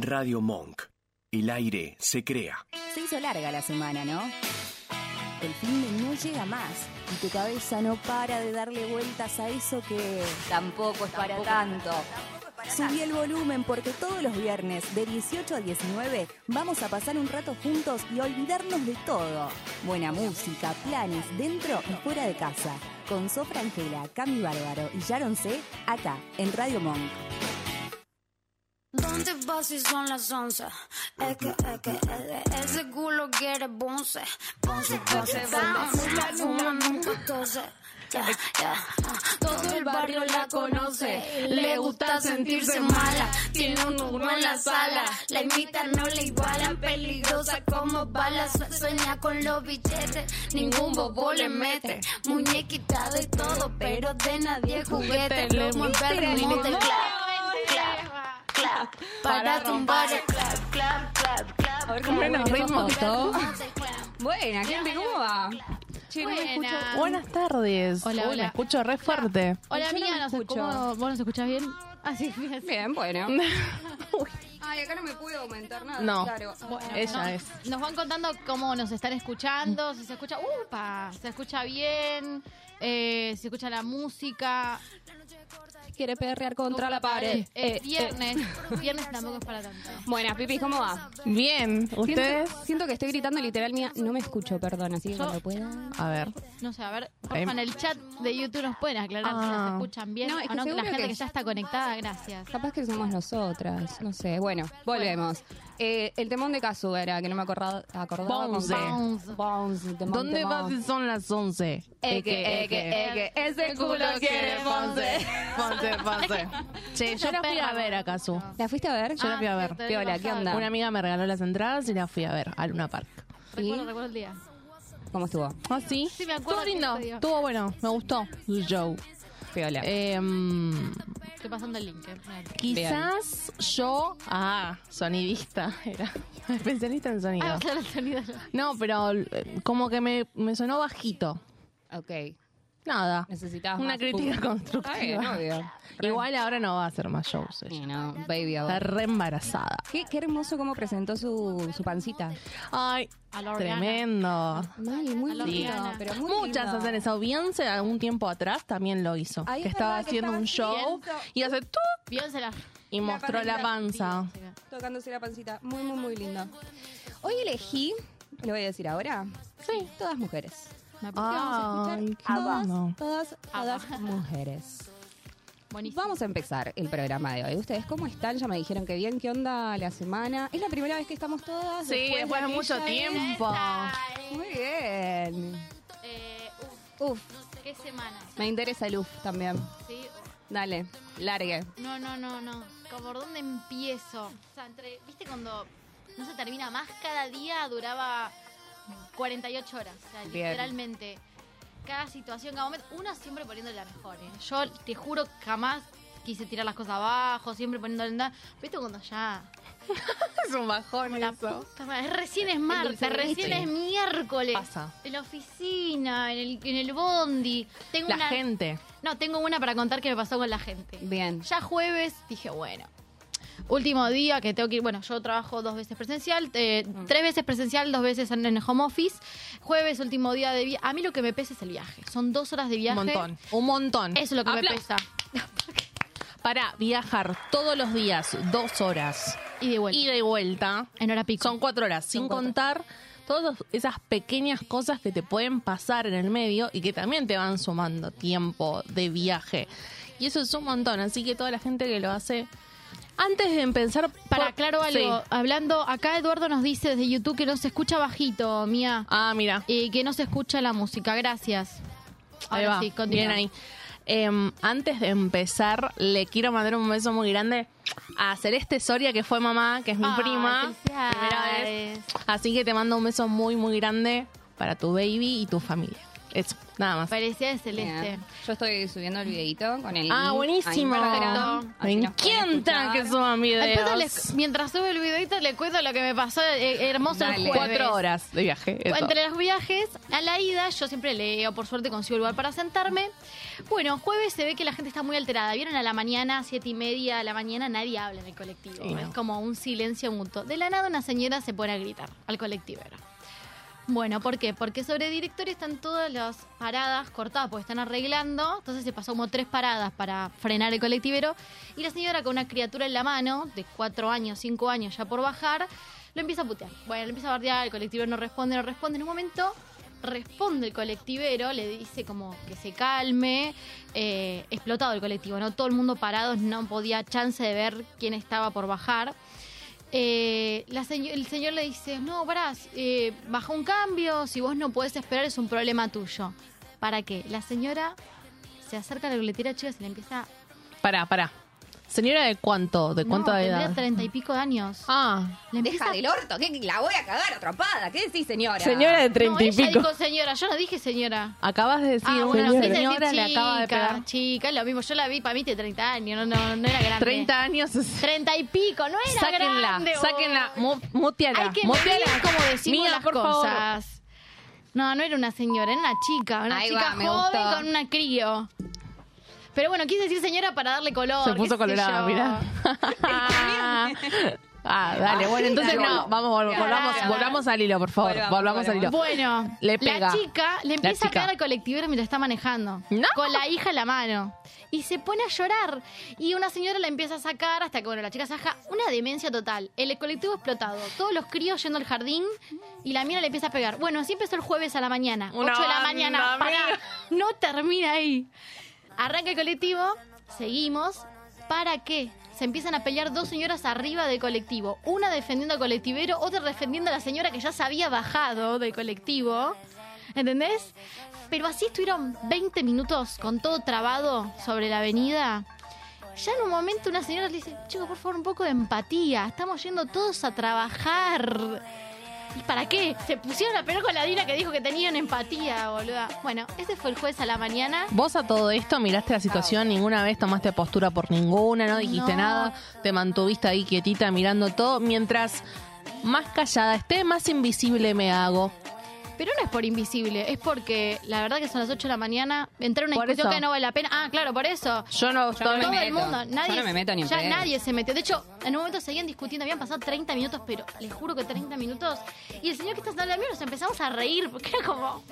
Radio Monk. El aire se crea. Se hizo larga la semana, ¿no? El fin de no llega más y tu cabeza no para de darle vueltas a eso que tampoco es para tanto. Subí el volumen porque todos los viernes de 18 a 19 vamos a pasar un rato juntos y olvidarnos de todo. Buena música, planes dentro y fuera de casa. Con Sofra Angela, Cami Bárbaro y Sharon C. acá en Radio Monk. ¿Dónde vas si son las once? Es que, es que, es que ese culo quiere bonce. Bonce, bonce, bonce. Fuma nunca tose. Ya, ya. Todo el barrio la conoce. Le gusta sentirse mala. Tiene un uno en la sala. La imitan, no le igualan. Peligrosa como balas. Sueña con los billetes. Ningún bobo le mete. Muñequita de todo, pero de nadie juguete. Lo mueve el clap. Para tumbar el clap, clap, clap, clap. A ver cómo nos ritmos todo. Buena, gente, ¿cómo va? Che, no me escucho. Buenas tardes. Hola, Uy, hola. Me escucho re fuerte. Hola, Yo no mía, me nos escucho. ¿Vos nos escuchás bien? Así, bien. Bien, bueno. Ay, acá no me pude aumentar nada. No. Claro. Bueno, Ella no- es. Nos van contando cómo nos están escuchando, si se escucha, upa, se escucha bien, eh, si se escucha la música. Quiere perrear contra la pared. Eh, Eh, viernes, viernes tampoco es para tanto. Buenas, Pipi, ¿cómo va? Bien, ¿ustedes? Siento, siento que estoy gritando literal mía, no me escucho, perdón, así que Yo- cuando pueda. A ver. No sé, a ver, porfa, en el chat de YouTube nos pueden aclarar si Ah. nos escuchan bien No, es o que no, que la seguro gente que- que ya está conectada, gracias. Capaz que somos nosotras, no sé. Bueno, volvemos. Eh, el temón de Casu era, que no me acordaba, acordaba con Bounce. Bounce. Temón, ¿Dónde temón. vas si son las 11? Eque, eque, eque, ese culo quiere Ponce. Ponce, Ponce. Che, yo la fui a ver a Casu. ¿La fuiste a ver? Yo la fui a ver. Piola, ¿qué onda? Una amiga me regaló las entradas y la fui a ver a Luna Park. Recuerdo, recuerdo el día. ¿Cómo estuvo? ¿Ah, sí? Sí, me acuerdo Estuvo lindo. Estuvo bueno. Me gustó su show. Piola. Eh, mm, Estoy pasando el link. eh. quizás yo... Ah, sonidista. Era especialista en sonido. Ah, claro, el sonido. No, pero eh, como que me, me sonó bajito. ok. Nada. Necesitabas Una más crítica público. constructiva. Está bien, obvio. Igual ahora no va a hacer más shows. ella. Sí, no, baby. Está re embarazada. Qué, qué hermoso cómo presentó su, su pancita. Ay, A la Organa. tremendo. Ay, muy lindo, Organa. pero muy Muchas lindo. hacen eso. Beyoncé algún tiempo atrás también lo hizo. Que es estaba verdad que haciendo estaba un show haciendo- y hace ¡tuc! Beyoncé la... y mostró la panza. Tocándose la pancita. Muy, muy, muy lindo. Hoy elegí, lo voy a decir ahora, Sí. todas mujeres. Me vamos a escuchar todas, lindo. todas, todas mujeres. Buenísimo. Vamos a empezar el programa de hoy. ¿Ustedes cómo están? Ya me dijeron que bien, ¿qué onda la semana? Es la primera vez que estamos todas. Sí, después de mucho tiempo. Muy bien. Eh, uf, Uf, qué semana. me interesa el uf también. Sí. Dale, largue. No, no, no, no. ¿Como ¿Por dónde empiezo? O sea, entre, ¿viste cuando no se termina más? Cada día duraba 48 horas. O sea, Bien. literalmente. Cada situación, cada momento. Uno siempre poniendo la mejor, ¿eh? Yo te juro jamás quise tirar las cosas abajo, siempre poniendo la... ¿Viste cuando ya... Es un bajón La eso. puta madre, recién es martes, recién es miércoles. Pasa. En la oficina, en el, en el bondi. Tengo La una... gente. No, tengo una para contar que me pasó con la gente. Bien. Ya jueves dije, bueno, último día que tengo que ir, bueno, yo trabajo dos veces presencial, eh, tres veces presencial, dos veces en, el home office. Jueves, último día de viaje. A mí lo que me pesa es el viaje. Son dos horas de Un viaje. montón. Un montón. Eso es lo que me pesa. Para viajar todos los días, dos horas, Y de vuelta. y vuelta, en hora pico. son cuatro horas, sin cuatro. contar todas esas pequeñas cosas que te pueden pasar en el medio y que también te van sumando tiempo de viaje. Y eso es un montón, así que toda la gente que lo hace... Antes de empezar... Para por- claro algo, Sí. hablando, acá Eduardo nos dice desde YouTube que no se escucha bajito, mía. Ah, mira. Y que no se escucha la música. Gracias. Ahí Ahora va, sí, continúa. bien ahí. Em, antes de empezar, le quiero mandar un beso muy grande a Celeste Soria, que fue mamá, que es mi prima. Primera vez. Así que te mando un beso muy, muy grande para tu baby y tu familia. Eso. Nada más. Parecía de celeste. Bien. Yo estoy subiendo el videito con el Ah, link a buenísimo. Instagram, Me así nos pueden encanta escuchar. que suban Después videos. les- mientras sube el videito le cuento lo que me pasó eh, hermoso el Dale. jueves. Cuatro horas de viaje. eso. Entre los viajes, a la ida, yo siempre leo, por suerte consigo lugar para sentarme. Bueno, jueves se ve que la gente está muy alterada. Vieron a la mañana, siete y media de la mañana, nadie habla en el colectivo. Sí, no. Es como un silencio mutuo. De la nada una señora se pone a gritar al colectivero. Bueno, ¿por qué? Porque sobre directorio están todas las paradas cortadas porque están arreglando. Entonces se pasó como tres paradas para frenar el colectivero. Y la señora con una criatura en la mano, de cuatro años, cinco años ya por bajar, lo empieza a putear. Bueno, lo empieza a bardear, el colectivero no responde, no responde. En un momento responde el colectivero, le dice como que se calme. Eh, explotado el colectivo, ¿no? Todo el mundo parado, no podía chance de ver quién estaba por bajar. Eh, la seño- el señor le dice, no, pará, eh, baja un cambio, si vos no podés esperar es un problema tuyo. ¿Para qué? La señora se acerca a la boletera chica y se le empieza... Pará, pará. Señora, ¿de cuánto? ¿De cuánto no, de edad? treinta y pico de años. Ah, Le empieza Deja del orto, que la voy a cagar atropada. ¿Qué decís, señora? señora de No, treinta y ella pico. dijo señora, yo no dije señora. Acabas de decir, ah, una bueno, señora, quise decir le acaba de chica, pegar. Chica, es lo mismo. Yo la vi, para mí tiene 30 años, no, no, no era grande. 30 años. es- 30 y pico, no era Sáquenla, grande. sáquenla, mu- muteala, Hay que muteala. como decimos Mía, las por favor. cosas. No, no era una señora, era una chica, una Ahí chica va, joven gustó. con una crío. Pero bueno, quise decir señora para darle color. Se puso colorada, mirá. ah, dale, bueno, entonces dale. no, vamos, vol- volvamos, Dale. volvamos al hilo, por favor. Volvamos, Volvamos al hilo. Bueno, Le pega. la chica le empieza a pegar al colectivero mientras está manejando. No. Con la hija en la mano. Y se pone a llorar. Y una señora la empieza a sacar hasta que, bueno, la chica se baja. Una demencia total. El colectivo explotado. Todos los críos yendo al jardín. Y la mina le empieza a pegar. Bueno, así empezó el jueves a la mañana. Una 8 de la mañana. Amiga. no termina ahí. Arranca el colectivo. Seguimos. ¿Para qué? Se empiezan a pelear dos señoras arriba del colectivo. Una defendiendo al colectivero, otra defendiendo a la señora que ya se había bajado del colectivo. ¿Entendés? Pero así estuvieron 20 minutos con todo trabado sobre la avenida. Ya en un momento una señora le dice, chico, por favor, un poco de empatía. Estamos yendo todos a trabajar. ¿Y para qué? Se pusieron a pelear con la Dina que dijo que tenían empatía, boluda. Bueno, ese fue el jueves a la mañana. Vos a todo esto miraste la situación, ninguna vez tomaste postura por ninguna, no dijiste No. nada, te mantuviste ahí quietita mirando todo, mientras más callada esté, más invisible me hago. Pero no es por invisible, es porque la verdad que son las 8 de la mañana. Entrar a una Por discusión eso. que no vale la pena. Ah, claro, por eso. Yo no no estoy... me Todo meto. el mundo, Yo nadie, no me meto ni en ya pedo. nadie se metió. De hecho, en un momento seguían discutiendo, habían pasado 30 minutos, pero les juro que 30 minutos. Y el señor que está sentado al mío nos empezamos a reír, porque era como,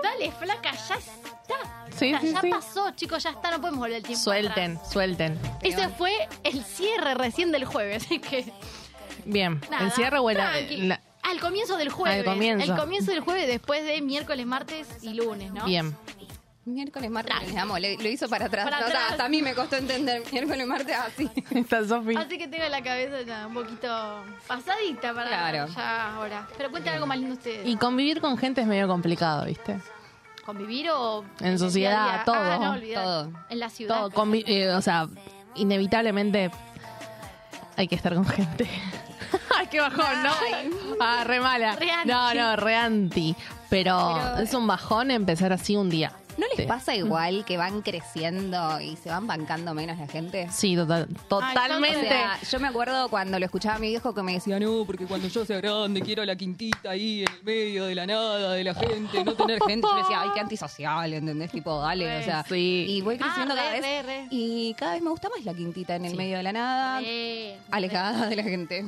dale, flaca, ya está. Sí, ya sí, ya sí. pasó, chicos, ya está, no podemos volver el tiempo. Suelten, atrás. suelten. Ese fue el cierre recién del jueves, así que Bien, nada. el cierre o el- la- Al comienzo del jueves. Al comienzo. El comienzo del jueves después de miércoles, martes y lunes, ¿no? Bien. Miércoles, martes, amo, le- lo hizo para atrás. Para atrás. hasta a mí me costó entender. Miércoles, martes, así. Está Sofi. Así que tengo la cabeza ya un poquito pasadita para Claro. ya ahora. Pero cuenten algo más lindo ustedes. Y convivir con gente es medio complicado, ¿viste? ¿Convivir o...? En el sociedad, día a día? todo. Ah, no. Todo. En la ciudad. Todo, convi- eh, o sea, inevitablemente hay que estar con gente. Ay, qué bajón, ¿no? Ah, re mala. Re anti. No, no, re anti. Pero, Pero- es un bajón empezar así un día. ¿No les Sí. pasa igual que van creciendo y se van bancando menos la gente? Sí, total- O totalmente. sea, yo me acuerdo cuando lo escuchaba a mi viejo que me decía, no, porque cuando yo sea grande quiero la quintita ahí en el medio de la nada, de la gente, no tener gente. Yo le decía, ay, qué antisocial, ¿entendés? Tipo, dale, o sea. Sí. Y voy creciendo Ah, cada re, vez. re, re. Y cada vez me gusta más la quintita en el medio de la nada, Eh, alejada de la gente.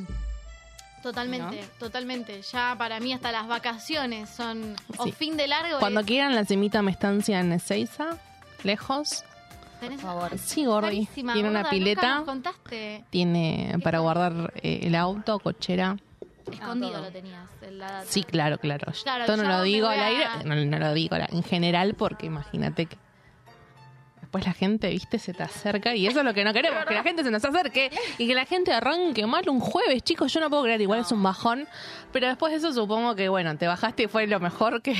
Totalmente, totalmente. Ya para mí hasta las vacaciones son o fin de largo. Cuando es- quieran la semita me estancia en Ezeiza, lejos. tenés- Por favor. Sí, Gordi. Carísima, Tiene una gorda, pileta. nos contaste. Tiene para guardar eh, el auto, cochera. Escondido todo. lo tenías. en la data. Sí, claro, claro. Claro, Esto no lo digo al a- aire, no, no lo digo en general porque imagínate que después la gente, viste, se te acerca y eso es lo que no queremos, que la gente se nos acerque y que la gente arranque mal un jueves, chicos, yo no puedo creer, igual es un bajón, pero después de eso supongo que, bueno, te bajaste y fue lo mejor que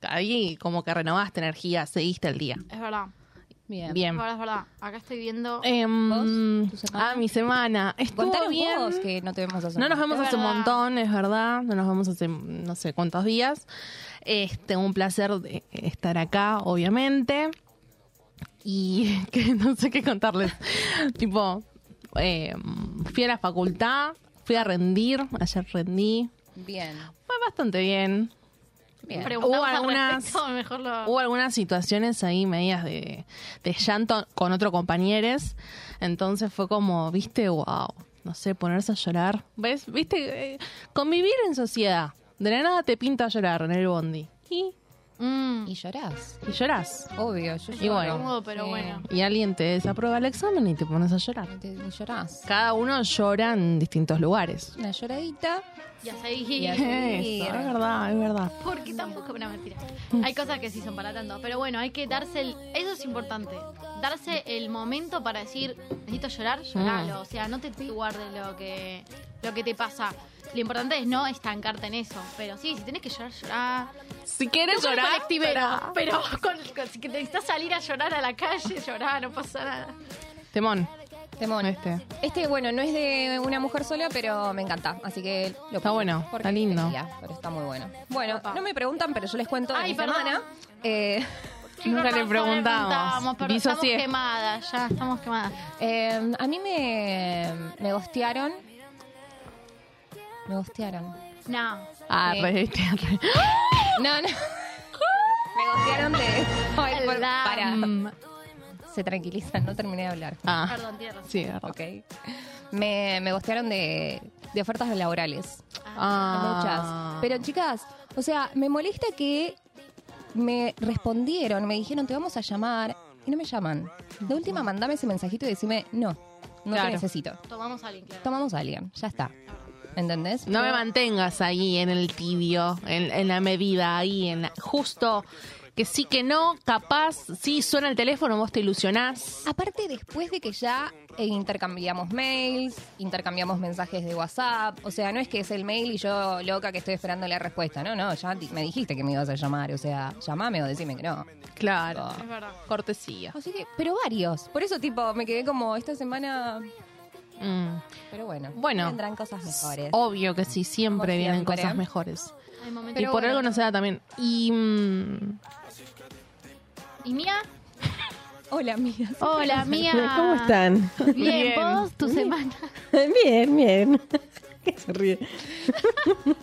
ahí como que renovaste energía, seguiste el día. Es verdad. Bien. Bien. Es verdad, es verdad. Acá estoy viendo. Em, ¿Vos? ¿Tu semana? ah, mi semana. Estuvo bien. vos que no te vemos hace No nos vemos Es hace un verdad. montón, es verdad. No nos vemos hace no sé cuántos días. Este, un placer de estar acá, obviamente. Y que no sé qué contarles. tipo, eh, fui a la facultad, fui a rendir, ayer rendí. Bien. Fue bastante bien. Bien. Hubo al algunas- respecto, mejor lo... Hubo algunas situaciones ahí medias de, de llanto con otro compañeros. Entonces fue como, viste, wow, no sé, ponerse a llorar. ¿Ves? Viste, Eh, convivir en sociedad. De la nada te pinta a llorar en el bondi. Y, Mm, Y llorás. y llorás. Obvio, yo Y bueno. incómodo, pero Sí. bueno. Y alguien te desaprueba el examen y te pones a llorar. Te- Y llorás. Cada uno llora en distintos lugares. Una lloradita. Y a seguir. Y a Eso, seguir. es verdad, es verdad. Porque tampoco, no, mentira. Hay cosas que sí son para tanto. Pero bueno, hay que darse el. Eso es importante. Darse el momento para decir, necesito llorar, lloralo. O sea, no te guardes lo que, lo que te pasa. Lo importante es no estancarte en eso. Pero sí, si tenés que llorar, llorar. Si quieres No llorar, colectivero, pero con, con- si necesitas salir a llorar a la calle, llorar, no pasa nada. temón. Temón. Este. Este, bueno, no es de una mujer sola, pero me encanta. Así que lo Está bueno, porque está lindo. quería, pero está muy bueno. Bueno, Opa. no me preguntan, pero yo les cuento de Ay, mi perdón. semana. Eh, Nunca le preguntamos. pero estamos quemadas, ya estamos quemadas. eh, a mí me, me gostearon. Me gostearon. No. Ah, Sí. re, este, re. No, no. me gostearon de. Ay, por- La- para. Mm. Se tranquilizan, no terminé de hablar. Ah, Perdón, razón. sí, verdad. Ok. Me, me gostearon de, de ofertas laborales. Ah. Muchas. Pero chicas, o sea, me molesta que me respondieron, me dijeron te vamos a llamar y no me llaman. De última, mandame ese mensajito y decime no, no Claro. te necesito. Tomamos a alguien, claro. Tomamos a alguien, ya está. ¿Entendés? No me mantengas ahí en el tibio, en, en la medida, ahí, en la- justo que sí que no, capaz, sí suena el teléfono, vos te ilusionás. Aparte, después de que ya eh, intercambiamos mails, intercambiamos mensajes de WhatsApp, o sea, no es que es el mail y yo loca que estoy esperando la respuesta, no, no, ya me dijiste que me ibas a llamar, o sea, llamame o decime que no. Claro, Es verdad. cortesía. Así que, pero varios. Por eso, tipo, me quedé como esta semana. Mm. Pero bueno, Bueno. vendrán cosas mejores. Obvio que sí, siempre Como vienen siempre. cosas mejores. Y por bueno. algo no se da también. Y. mm, ¿Y Mía? Hola, amigas. Hola, Mía. ¿Cómo están? Bien, Bien. vos, tu semana. bien, bien. Se ríe.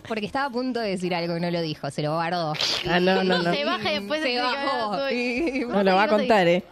Porque estaba a punto de decir algo y no lo dijo, se lo guardó. Ah, no, no, no. Se baja y después se que bajó. Y- No lo va a contar, ¿eh?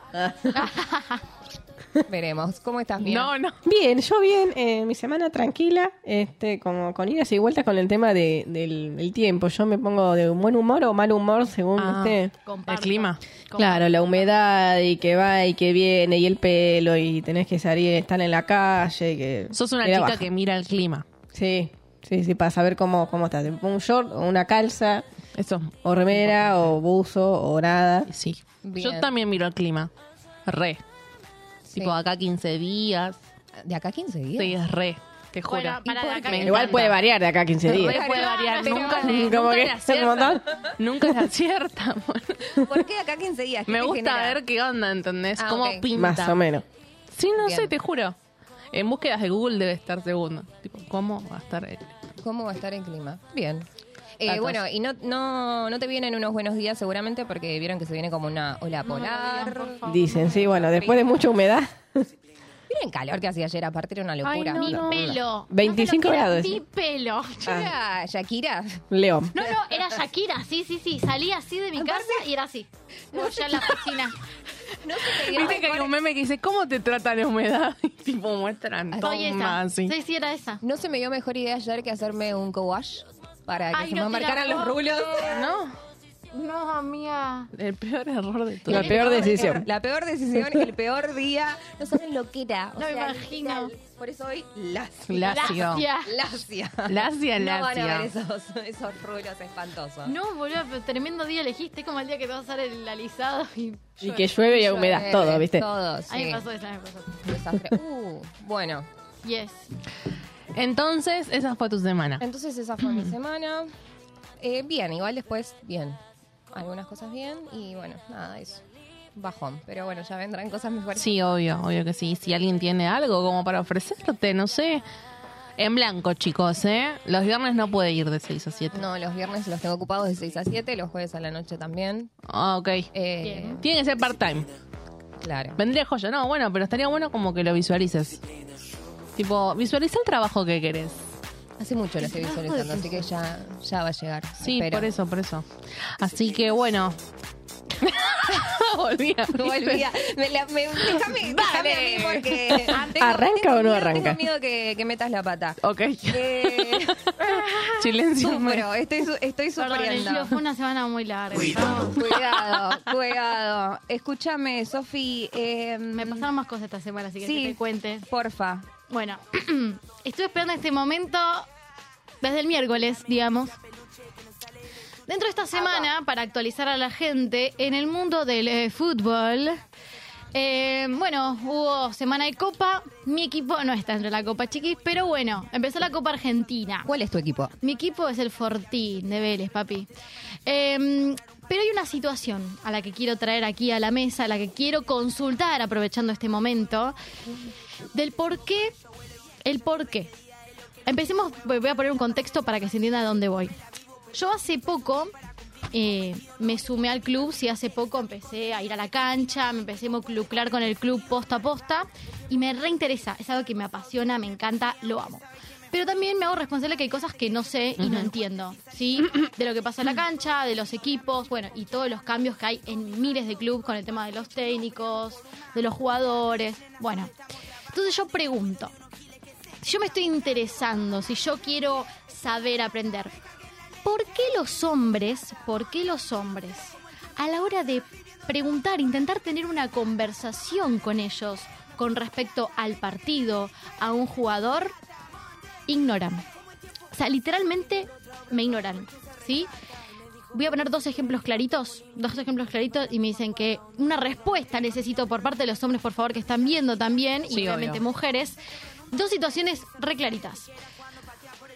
Veremos. ¿Cómo estás, bien? No, no. Bien, yo bien. eh, mi semana tranquila, este, como con idas y vueltas con el tema de, del, del tiempo. Yo me pongo de buen humor o mal humor según Ah, esté. el Comparto. clima. Claro, la humedad y que va y que viene y el pelo y tenés que salir, estar en la calle. y Que Sos una chica baja. que mira el clima. Sí, sí, sí, para saber cómo, cómo estás. Te pongo un short o una calza Eso. o remera o buzo o nada. Sí. Bien. Yo también miro el clima. Re. Sí. Tipo acá 15 días. ¿De acá 15 días? Sí, es re. Te juro. Bueno, para ¿Y la por calle. qué? Me Igual encanta. puede variar de acá a 15 días. Re puede variar. pero- Nunca, Como nunca que le es un acierta. montón. Nunca le acierta. bueno. ¿Por qué de acá 15 días? ¿Qué Me te gusta genera? ver qué onda, ¿entendés? Ah, Cómo ok. pinta. Más o menos. Sí, no Bien. sé, te juro. En búsquedas de Google debe estar segundo. Tipo, ¿cómo va a estar él? ¿Cómo va a estar el clima? Bien. Eh, bueno, y no, no, no te vienen unos buenos días seguramente porque vieron que se viene como una ola No polar. Dicen, sí, bueno, después de mucha humedad. Miren calor que hacía ayer, aparte era una locura. Ay, Mi no. pelo. 25 No sé lo que era grados. Mi pelo. Yo era Shakira. León. No, no, era Shakira, sí, sí, sí. Salí así de mi casa y era así. Como ya en la piscina. No se te Viste que hay un meme que dice, ¿cómo te trata la humedad? Y tipo, muestran Soy esa. toma así. Sí, sí, era esa. No se me dio mejor idea ayer que hacerme un co-wash para que Ay, se no me marcaran los rulos. No, No, amiga. el peor error de todo. La peor decisión. La peor decisión, el peor día. No saben lo que era. O No me imagino. literal. Por eso hoy lacia. Lacio. Lacia. Lacia, No van a ver esos, esos rulos espantosos. No, boludo, pero tremendo día elegiste como el día que te vas a hacer el alisado y... Y que llueve y humedad, Llueve, todo, ¿viste? Todo, A mí sí. me pasó eso, me pasó. Desastre. Uh, bueno, Yes. Entonces, esa fue tu semana. entonces esa fue mi semana. Eh, bien, igual después, bien. Algunas cosas bien y bueno, nada, eso. bajón. Pero bueno, ya vendrán cosas mejores. Sí, obvio, obvio que sí. Si alguien tiene algo como para ofrecerte, no sé. En blanco, chicos, ¿eh? Los viernes no puede ir de 6 a 7. No, los viernes los tengo ocupados de 6 a 7, los jueves a la noche también. Ah, ok. Eh, Tiene que ser part-time. claro. Vendría joya. No, bueno, pero estaría bueno como que lo visualices. Tipo, visualiza el trabajo que querés. Hace mucho lo estoy visualizando, así que ya, ya va a llegar. Sí, espero. por eso, por eso. Así que bueno. Volví a Volvía. Me, la- me- déjame, déjame a mí porque. tengo- ¿Arranca tengo o no miedo- arranca? Tengo miedo que, que metas la pata. Ok. Eh, Silencio. sufro, estoy, su- estoy Perdón, el sufriendo. fue una semana muy larga. Cuidado, cuidado. Escúchame, Sofi. eh, Me pasaron más cosas esta semana, así que Sí. que te cuente. Porfa. Bueno, estuve esperando este momento desde el miércoles, digamos. Dentro de esta semana, para actualizar a la gente, en el mundo del eh, fútbol, eh, bueno, hubo semana de Copa. Mi equipo no está entre la Copa Chiquis, pero bueno, empezó la Copa Argentina. ¿Cuál es tu equipo? Mi equipo es el Fortín de Vélez, papi. Eh, pero hay una situación a la que quiero traer aquí a la mesa, a la que quiero consultar aprovechando este momento, del por qué, el por qué. Empecemos, voy a poner un contexto para que se entienda a dónde voy. Yo hace poco eh, me sumé al club, sí, hace poco empecé a ir a la cancha, me empecé a involucrar con el club posta a posta y me reinteresa, es algo que me apasiona, me encanta, lo amo. Pero también me hago responsable que hay cosas que no sé y no entiendo, ¿sí? De lo que pasa en la cancha, de los equipos, bueno, y todos los cambios que hay en miles de clubes con el tema de los técnicos, de los jugadores, bueno. Entonces yo pregunto, si yo me estoy interesando, si yo quiero saber aprender, ¿por qué los hombres, por qué los hombres, a la hora de preguntar, intentar tener una conversación con ellos con respecto al partido, a un jugador, ignoran? O sea, literalmente me ignoran, ¿sí? Voy a poner dos ejemplos claritos, dos ejemplos claritos y me dicen que una respuesta necesito por parte de los hombres, por favor, que están viendo también, Sí, y obviamente obvio. mujeres. Dos situaciones re claritas.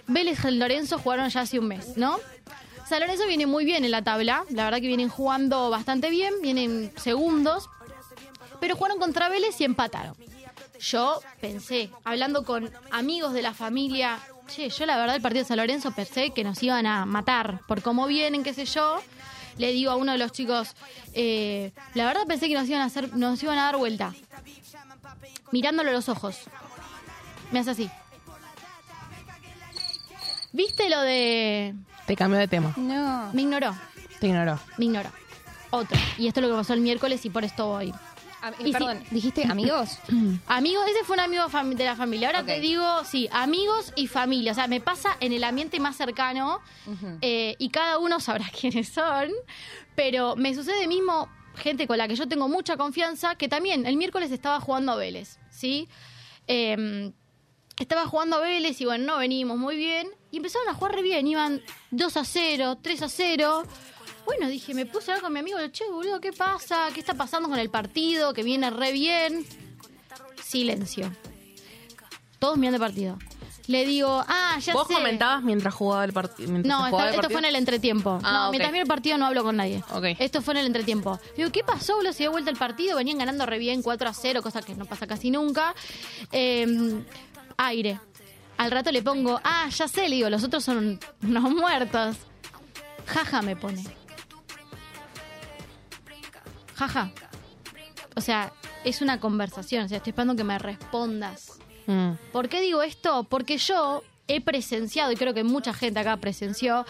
Vélez y Lorenzo jugaron ya hace un mes, ¿no? San Lorenzo viene muy bien en la tabla, la verdad que vienen jugando bastante bien, vienen segundos, pero jugaron contra Vélez y empataron. Yo pensé, hablando con amigos de la familia, che, yo la verdad el partido de San Lorenzo pensé que nos iban a matar por cómo vienen, qué sé yo. Le digo a uno de los chicos, eh, la verdad pensé que nos iban a hacer, nos iban a dar vuelta. Mirándolo a los ojos. Me hace así. ¿Viste lo de... Te cambió de tema. No. Me ignoró, Te ignoró. me ignoró. Otro. Y esto es lo que pasó el miércoles y por esto voy. Am- Y perdón, ¿dijiste amigos? Amigos, ese fue un amigo fam- de la familia. Ahora Ok. te digo, sí, amigos y familia. O sea, me pasa en el ambiente más cercano eh, y cada uno sabrá quiénes son. Pero me sucede mismo gente con la que yo tengo mucha confianza, que también el miércoles estaba jugando a Vélez, ¿sí? Eh, estaba jugando a Vélez y bueno, no venimos muy bien. Y empezaron a jugar re bien, iban 2 a 0, 3 a 0. Bueno, dije, me puse a hablar con mi amigo, che, boludo, ¿qué pasa? ¿Qué está pasando con el partido? Que viene re bien. Silencio. Todos mirando el partido. Le digo, ah, ya ¿Vos sé. comentabas mientras jugaba el partido? No, esto, fue en el entretiempo. Ah, no, mientras miro el partido no hablo con nadie. Ok. Esto fue en el entretiempo. Digo, ¿qué pasó, boludo? Se dio vuelta el partido, venían ganando re bien 4 a 0, cosa que no pasa casi nunca. Eh, aire. Al rato le pongo, ah, ya sé, le digo, los otros son unos muertos. Jaja me pone. Jaja. O sea, es una conversación, o sea, estoy esperando que me respondas. Mm. ¿Por qué digo esto? Porque yo he presenciado, y creo que mucha gente acá presenció,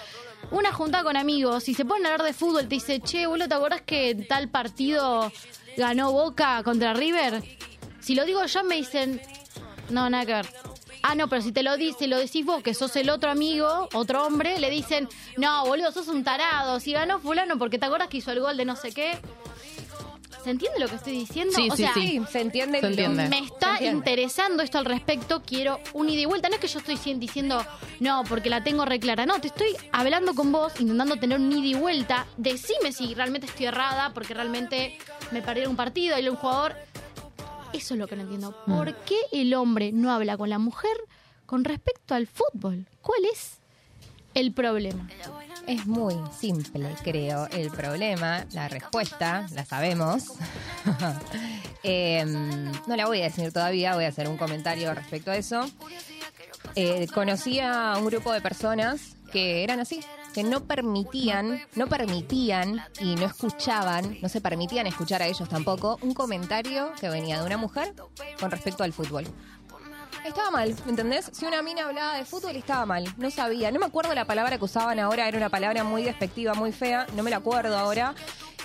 una junta con amigos y se ponen a hablar de fútbol, te dice, che, boludo, ¿te acordás que en tal partido ganó Boca contra River? Si lo digo yo me dicen, no, nada que ver. Ah, no, pero si te lo dice, lo decís vos, que sos el otro amigo, otro hombre, le dicen, no, boludo, sos un tarado. Si ganó fulano porque te acuerdas que hizo el gol de no sé qué. ¿Se entiende lo que estoy diciendo? Sí, o sí, sea, sí. Se entiende. Se entiende. me está entiende. interesando esto al respecto, quiero un ida y vuelta. No es que yo estoy diciendo, no, porque la tengo reclara. No, te estoy hablando con vos, intentando tener un ida y vuelta. Decime si realmente estoy errada, porque realmente me perdí un partido, hay un jugador. Eso es lo que no entiendo. ¿Por qué el hombre no habla con la mujer con respecto al fútbol? ¿Cuál es el problema? Es muy simple, creo, el problema. La respuesta, la sabemos. Em, no la voy a decir todavía, voy a hacer un comentario respecto a eso. Eh, conocí a un grupo de personas que eran así, que no permitían, no permitían y no escuchaban, no se permitían escuchar a ellos tampoco, un comentario que venía de una mujer con respecto al fútbol. Estaba mal, ¿me entendés? Si una mina hablaba de fútbol, estaba mal. No sabía. No me acuerdo la palabra que usaban ahora. Era una palabra muy despectiva, muy fea. No me la acuerdo ahora.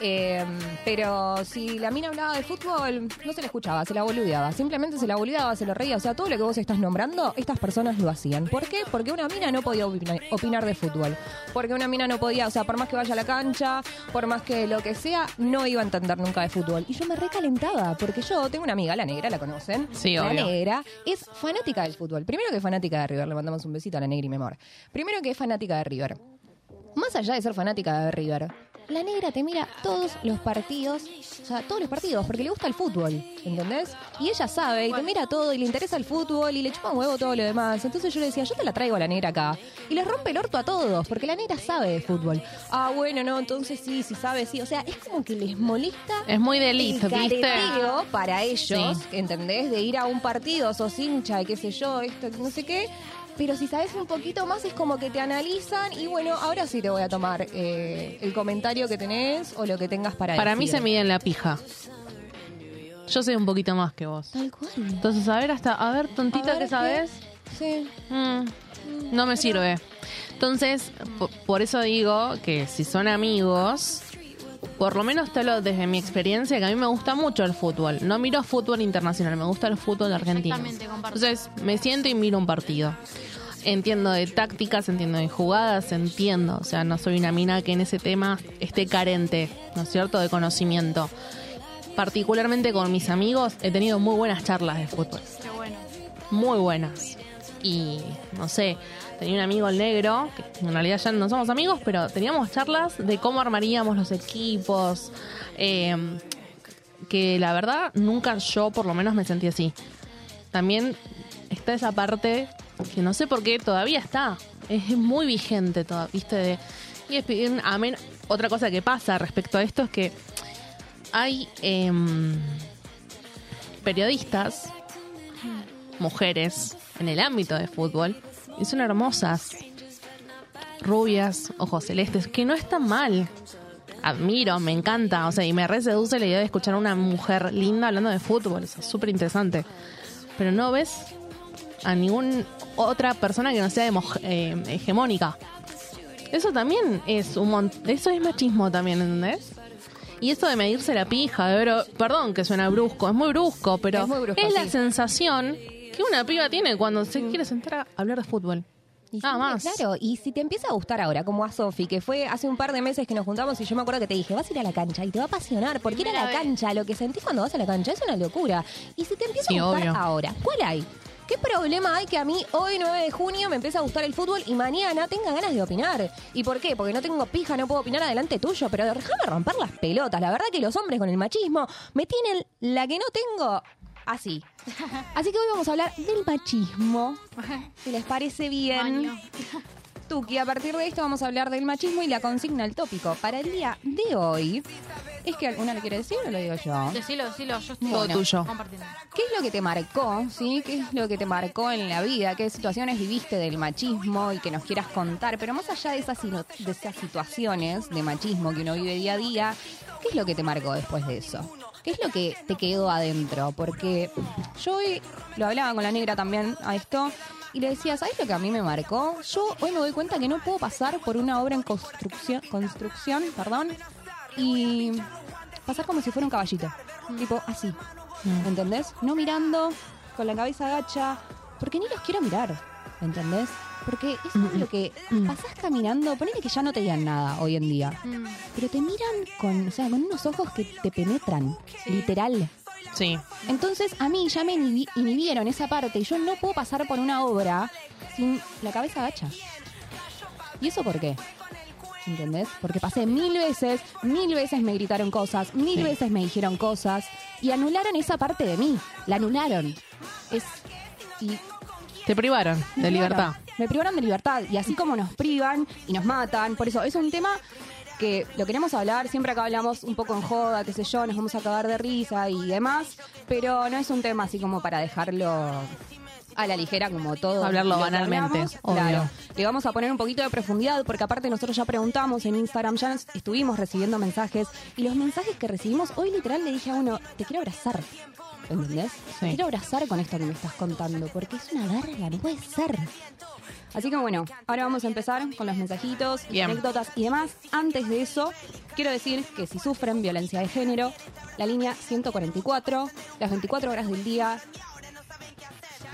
Eh, pero si la mina hablaba de fútbol, no se la escuchaba, se la boludeaba. Simplemente se la boludeaba, se lo reía. O sea, todo lo que vos estás nombrando, estas personas lo hacían. ¿Por qué? Porque una mina no podía opinar, opinar de fútbol. Porque una mina no podía, o sea, por más que vaya a la cancha, por más que lo que sea, no iba a entender nunca de fútbol. Y yo me recalentaba, porque yo tengo una amiga, la negra, ¿la conocen? Sí, La obvio. negra es fanática del fútbol. Primero que es fanática de River, le mandamos un besito a la negra y mi amor. Primero que es fanática de River. Más allá de ser fanática de River, la negra te mira todos los partidos, o sea, todos los partidos, porque le gusta el fútbol, ¿entendés? Y ella sabe, y te mira todo, y le interesa el fútbol, y le chupa un huevo todo lo demás. Entonces yo le decía, yo te la traigo a la negra acá. Y les rompe el orto a todos, porque la negra sabe de fútbol. Ah, bueno, no, entonces sí, sí sabe, sí. O sea, es como que les molesta Es muy de elite, el ¿viste? para ellos, Sí. ¿entendés? De ir a un partido, sos hincha y qué sé yo, esto, no sé qué. Pero si sabes un poquito más es como que te analizan y bueno, ahora sí te voy a tomar eh, el comentario que tenés o lo que tengas para Para mí decir. se mide en la pija. Yo sé un poquito más que vos. Tal cual. Entonces, a ver, hasta, a ver, tontita que qué- sabes. Sí. Mm, no me sirve. Entonces, po- por eso digo que si son amigos, por lo menos te lo desde mi experiencia, que a mí me gusta mucho el fútbol. No miro fútbol internacional, me gusta el fútbol argentino. Entonces, me siento y miro un partido. Entiendo de tácticas, entiendo de jugadas, entiendo. O sea, no soy una mina que en ese tema esté carente, ¿no es cierto?, de conocimiento. Particularmente con mis amigos, he tenido muy buenas charlas de fútbol Qué bueno. muy buenas. Y no sé, tenía un amigo negro, que en realidad ya no somos amigos, pero teníamos charlas de cómo armaríamos los equipos. eh, que la verdad nunca yo por lo menos me sentí así. También está esa parte que no sé por qué todavía está. Es muy vigente todavía, ¿viste? De, y es- amén- otra cosa que pasa respecto a esto es que hay em, periodistas mujeres en el ámbito de fútbol y son hermosas, rubias, ojos celestes, que no están mal. Admiro, me encanta, o sea, y me re seduce la idea de escuchar a una mujer linda hablando de fútbol, eso es súper interesante. Pero no ves a ninguna otra persona que no sea eh, hegemónica. Eso también es un eso es machismo también, ¿entendés? Y eso de medirse la pija, perdón que suena brusco, es muy brusco, pero Es la sí. sensación que una piba tiene cuando se quiere sentar a hablar de fútbol. Y Nada más. Claro, y si te empieza a gustar ahora, como a Sofi, que fue hace un par de meses que nos juntamos y yo me acuerdo que te dije, vas a ir a la cancha y te va a apasionar, porque ir a la vez. cancha, lo que sentís cuando vas a la cancha es una locura. Y si te empieza Sí, a gustar obvio. ahora, ¿cuál hay? ¿Qué problema hay que a mí hoy 9 de junio me empieza a gustar el fútbol y mañana tenga ganas de opinar? ¿Y por qué? Porque no tengo pija, no puedo opinar adelante tuyo, pero déjame romper las pelotas. La verdad que los hombres con el machismo me tienen la que no tengo así. Así que hoy vamos a hablar del machismo. Si les parece bien. Baño. Tuki, a partir de esto vamos a hablar del machismo y la consigna al tópico. Para el día de hoy, es que alguna lo quiere decir o lo digo yo. Decilo, decilo, yo estoy Todo tuyo. compartiendo. ¿Qué es lo que te marcó? ¿Sí? ¿Qué es lo que te marcó en la vida? ¿Qué situaciones viviste del machismo y que nos quieras contar? Pero más allá de esas, sino- de esas situaciones de machismo que uno vive día a día, ¿qué es lo que te marcó después de eso? ¿Qué es lo que te quedó adentro? Porque yo hoy lo hablaba con la negra también a esto y le decía, ¿sabes lo que a mí me marcó? Yo hoy me doy cuenta que no puedo pasar por una obra en construcción, construcción perdón, y pasar como si fuera un caballito. Tipo, así. ¿Entendés? No mirando, con la cabeza agacha, porque ni los quiero mirar. ¿Entendés? Porque eso es lo que pasás caminando, ponele que ya no te digan nada hoy en día, Mm, pero te miran con, o sea, con unos ojos que te penetran, literal. Sí. Entonces a mí ya me inhibi- inhibieron esa parte y yo no puedo pasar por una obra sin la cabeza agacha. ¿Y eso por qué? ¿Entendés? Porque pasé mil veces, mil veces me gritaron cosas, mil Sí. veces me dijeron cosas y anularon esa parte de mí. La anularon. Es. Y Te privaron de libertad. Me privaron de libertad. Y así como nos privan y nos matan, por eso es un tema que lo queremos hablar, siempre acá hablamos un poco en joda, qué sé yo, nos vamos a cagar de risa y demás, pero no es un tema así como para dejarlo a la ligera como todo. Hablarlo banalmente, obvio. Claro. Le vamos a poner un poquito de profundidad porque aparte nosotros ya preguntamos en Instagram, ya nos- estuvimos recibiendo mensajes y los mensajes que recibimos, hoy literal le dije a uno, te quiero abrazar. ¿Entendés? Te quiero abrazar con esto que me estás contando porque es una verga, no puede ser. Así que bueno, ahora vamos a empezar con los mensajitos, Bien. anécdotas y demás. Antes de eso, quiero decir que si sufren violencia de género, la línea 144, las 24 horas del día,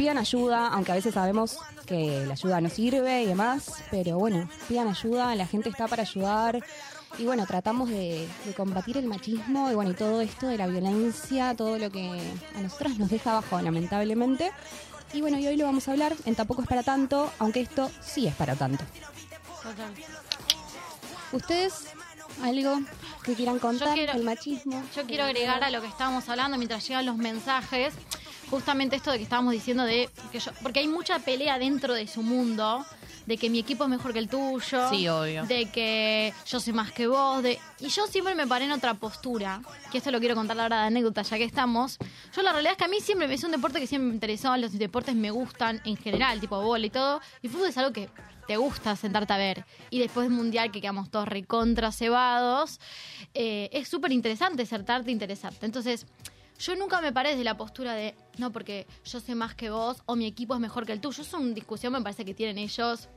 pidan ayuda, aunque a veces sabemos que la ayuda no sirve y demás, pero bueno, pidan ayuda, la gente está para ayudar. Y bueno, tratamos de, de combatir el machismo y bueno, y todo esto de la violencia, todo lo que a nosotras nos deja abajo, lamentablemente. Y bueno, y hoy lo vamos a hablar en Tampoco es para tanto, aunque esto sí es para tanto. ¿Ustedes algo que quieran contar quiero- del machismo? Yo quiero agregar a lo que estábamos hablando mientras llegan los mensajes, justamente esto de que estábamos diciendo de que yo, porque hay mucha pelea dentro de su mundo, de que mi equipo es mejor que el tuyo, Sí, obvio. de que yo sé más que vos, de y yo siempre me paré en otra postura, que esto lo quiero contar ahora de anécdota ya que estamos. Yo la realidad es que a mí siempre me es un deporte que siempre me interesó, los deportes me gustan en general, tipo bola y todo, y fútbol es algo que te gusta sentarte a ver. Y después del mundial que quedamos todos recontra cebados, eh, es súper interesante sentarte e interesarte. Entonces, yo nunca me paré desde la postura de, no, porque yo sé más que vos o mi equipo es mejor que el tuyo. Es una discusión, me parece que tienen ellos.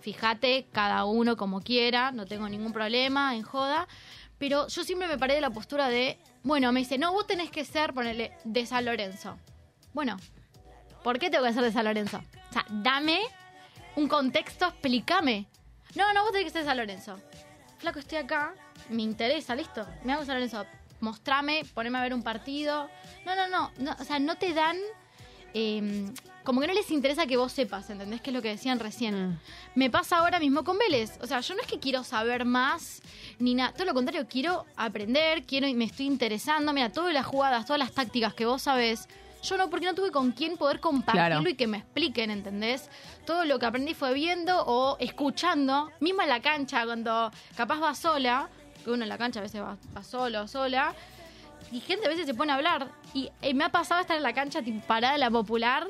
Fíjate, cada uno como quiera, no tengo ningún problema en joda. Pero yo siempre me paré de la postura de, bueno, me dice, no, vos tenés que ser, ponerle, de San Lorenzo. Bueno, ¿por qué tengo que ser de San Lorenzo? O sea, dame un contexto, explícame. No, no, vos tenés que ser de San Lorenzo. Flaco, estoy acá, me interesa, listo. Me hago San Lorenzo. Mostrame, poneme a ver un partido. No, no, no. no, o sea, no te dan. eh, como que no les interesa que vos sepas, ¿entendés? Que es lo que decían recién. Mm. Me pasa ahora mismo con Vélez. O sea, yo no es que quiero saber más ni nada. Todo lo contrario, quiero aprender, quiero me estoy interesando. Mira, todas las jugadas, todas las tácticas que vos sabés. Yo no, porque no tuve con quién poder compartirlo Claro. y que me expliquen, ¿entendés? Todo lo que aprendí fue viendo o escuchando, mismo en la cancha, cuando capaz va sola, que uno en la cancha a veces va, va solo sola, y gente a veces se pone a hablar. Y eh, me ha pasado estar en la cancha tipo, parada en la popular,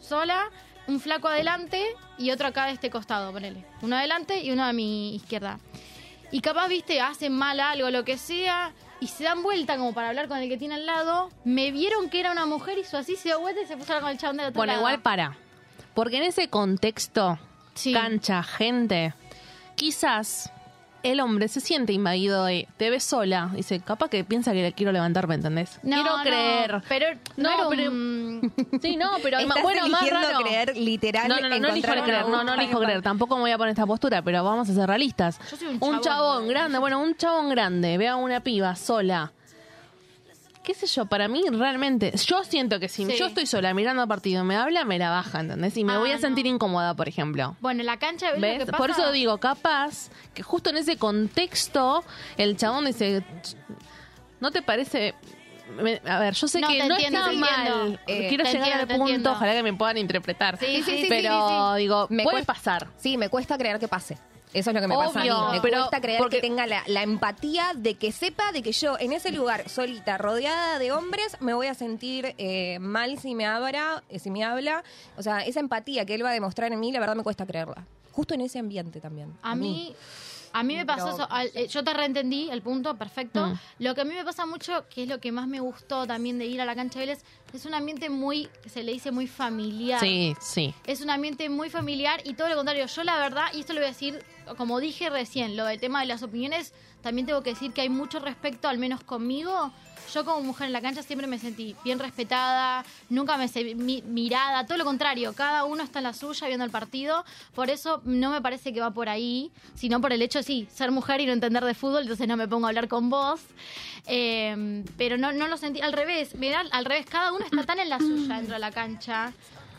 sola, un flaco adelante y otro acá de este costado, ponele. Uno adelante y uno a mi izquierda. Y capaz, viste, hacen mal algo, lo que sea, y se dan vuelta como para hablar con el que tiene al lado. Me vieron que era una mujer, hizo así, se dio vuelta y se puso a hablar con el chabón del otro Bueno, lado. igual para. Porque en ese contexto, Sí. cancha, gente, quizás el hombre se siente invadido de te ves sola. Dice, capaz que piensa que le quiero levantar, ¿me entendés? No, quiero no, creer. pero no, pero- un- Sí, no, pero Estás bueno, más eligiendo raro. creer literal. No, no, no, no elijo creer, no, no elijo creer, tampoco me voy a poner esta postura, pero vamos a ser realistas. Yo soy un un chabón, grande, bueno, un chabón grande, ve a una piba sola. Qué sé yo, para mí realmente, yo siento que si Sí. yo estoy sola mirando el partido, me habla, me la baja, ¿entendés? Y me Ah, voy a no. sentir incómoda, por ejemplo. Bueno, en la cancha ¿ves, lo ¿Ves? que pasa? Por eso digo, capaz que justo en ese contexto el chabón dice, ¿no te parece? A ver, yo sé No, que no entiendo, está mal. Eh, Quiero llegar entiendo, al punto, entiendo. ojalá que me puedan interpretar. Sí, sí, sí, sí, pero sí, sí. digo, Me puede cuesta- pasar. Sí, me cuesta creer que pase. Eso es lo que me pasa a mí. Obvio, Me pero- cuesta creer porque- que tenga la, la empatía de que sepa de que yo en ese lugar, solita, rodeada de hombres, me voy a sentir eh, mal si me habla, eh, si me habla. O sea, esa empatía que él va a demostrar en mí, la verdad me cuesta creerla. Justo en ese ambiente también. A mí, a mí me pasó eso. al- eh, yo te reentendí el punto, perfecto. Mm. Lo que a mí me pasa mucho, que es lo que más me gustó también de ir a la cancha de Vélez, es un ambiente muy, se le dice muy familiar. Sí, sí. Es un ambiente muy familiar y todo lo contrario. Yo la verdad, y esto lo voy a decir, como dije recién, lo del tema de las opiniones, también tengo que decir que hay mucho respeto, al menos conmigo. Yo como mujer en la cancha siempre me sentí bien respetada, nunca me sentí mi- mirada, todo lo contrario, cada uno está en la suya viendo el partido, por eso no me parece que va por ahí, sino por el hecho sí, ser mujer y no entender de fútbol, entonces no me pongo a hablar con vos. Eh, pero no, no lo sentí al revés, mirá, al revés, cada uno está tan en la suya dentro de la cancha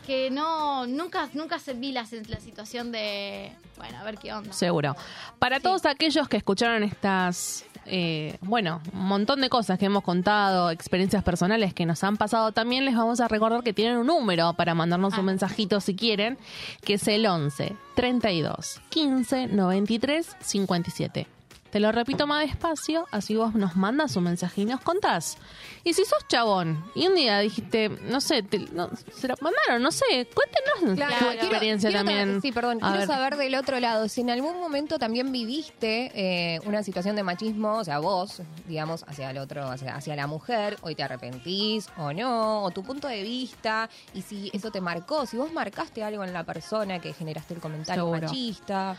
que no nunca nunca se vi la, la situación de bueno a ver qué onda Seguro. Para todos aquellos que escucharon estas eh, bueno, un montón de cosas que hemos contado, experiencias personales que nos han pasado, también les vamos a recordar que tienen un número para mandarnos un mensajito si quieren, que es el 11 32 15 93 57. Te lo repito más despacio, así vos nos mandas un mensaje y nos contás. Y si sos chabón y un día dijiste, no sé, te, no, se lo mandaron, no sé, cuéntenos Claro, tu experiencia quiero también. ta- Sí, perdón, A quiero ver. saber del otro lado, si en algún momento también viviste eh, una situación de machismo, o sea, vos, digamos, hacia el otro, hacia, hacia la mujer, hoy te arrepentís o no, o tu punto de vista, y si eso te marcó, si vos marcaste algo en la persona que generaste el comentario Seguro. machista.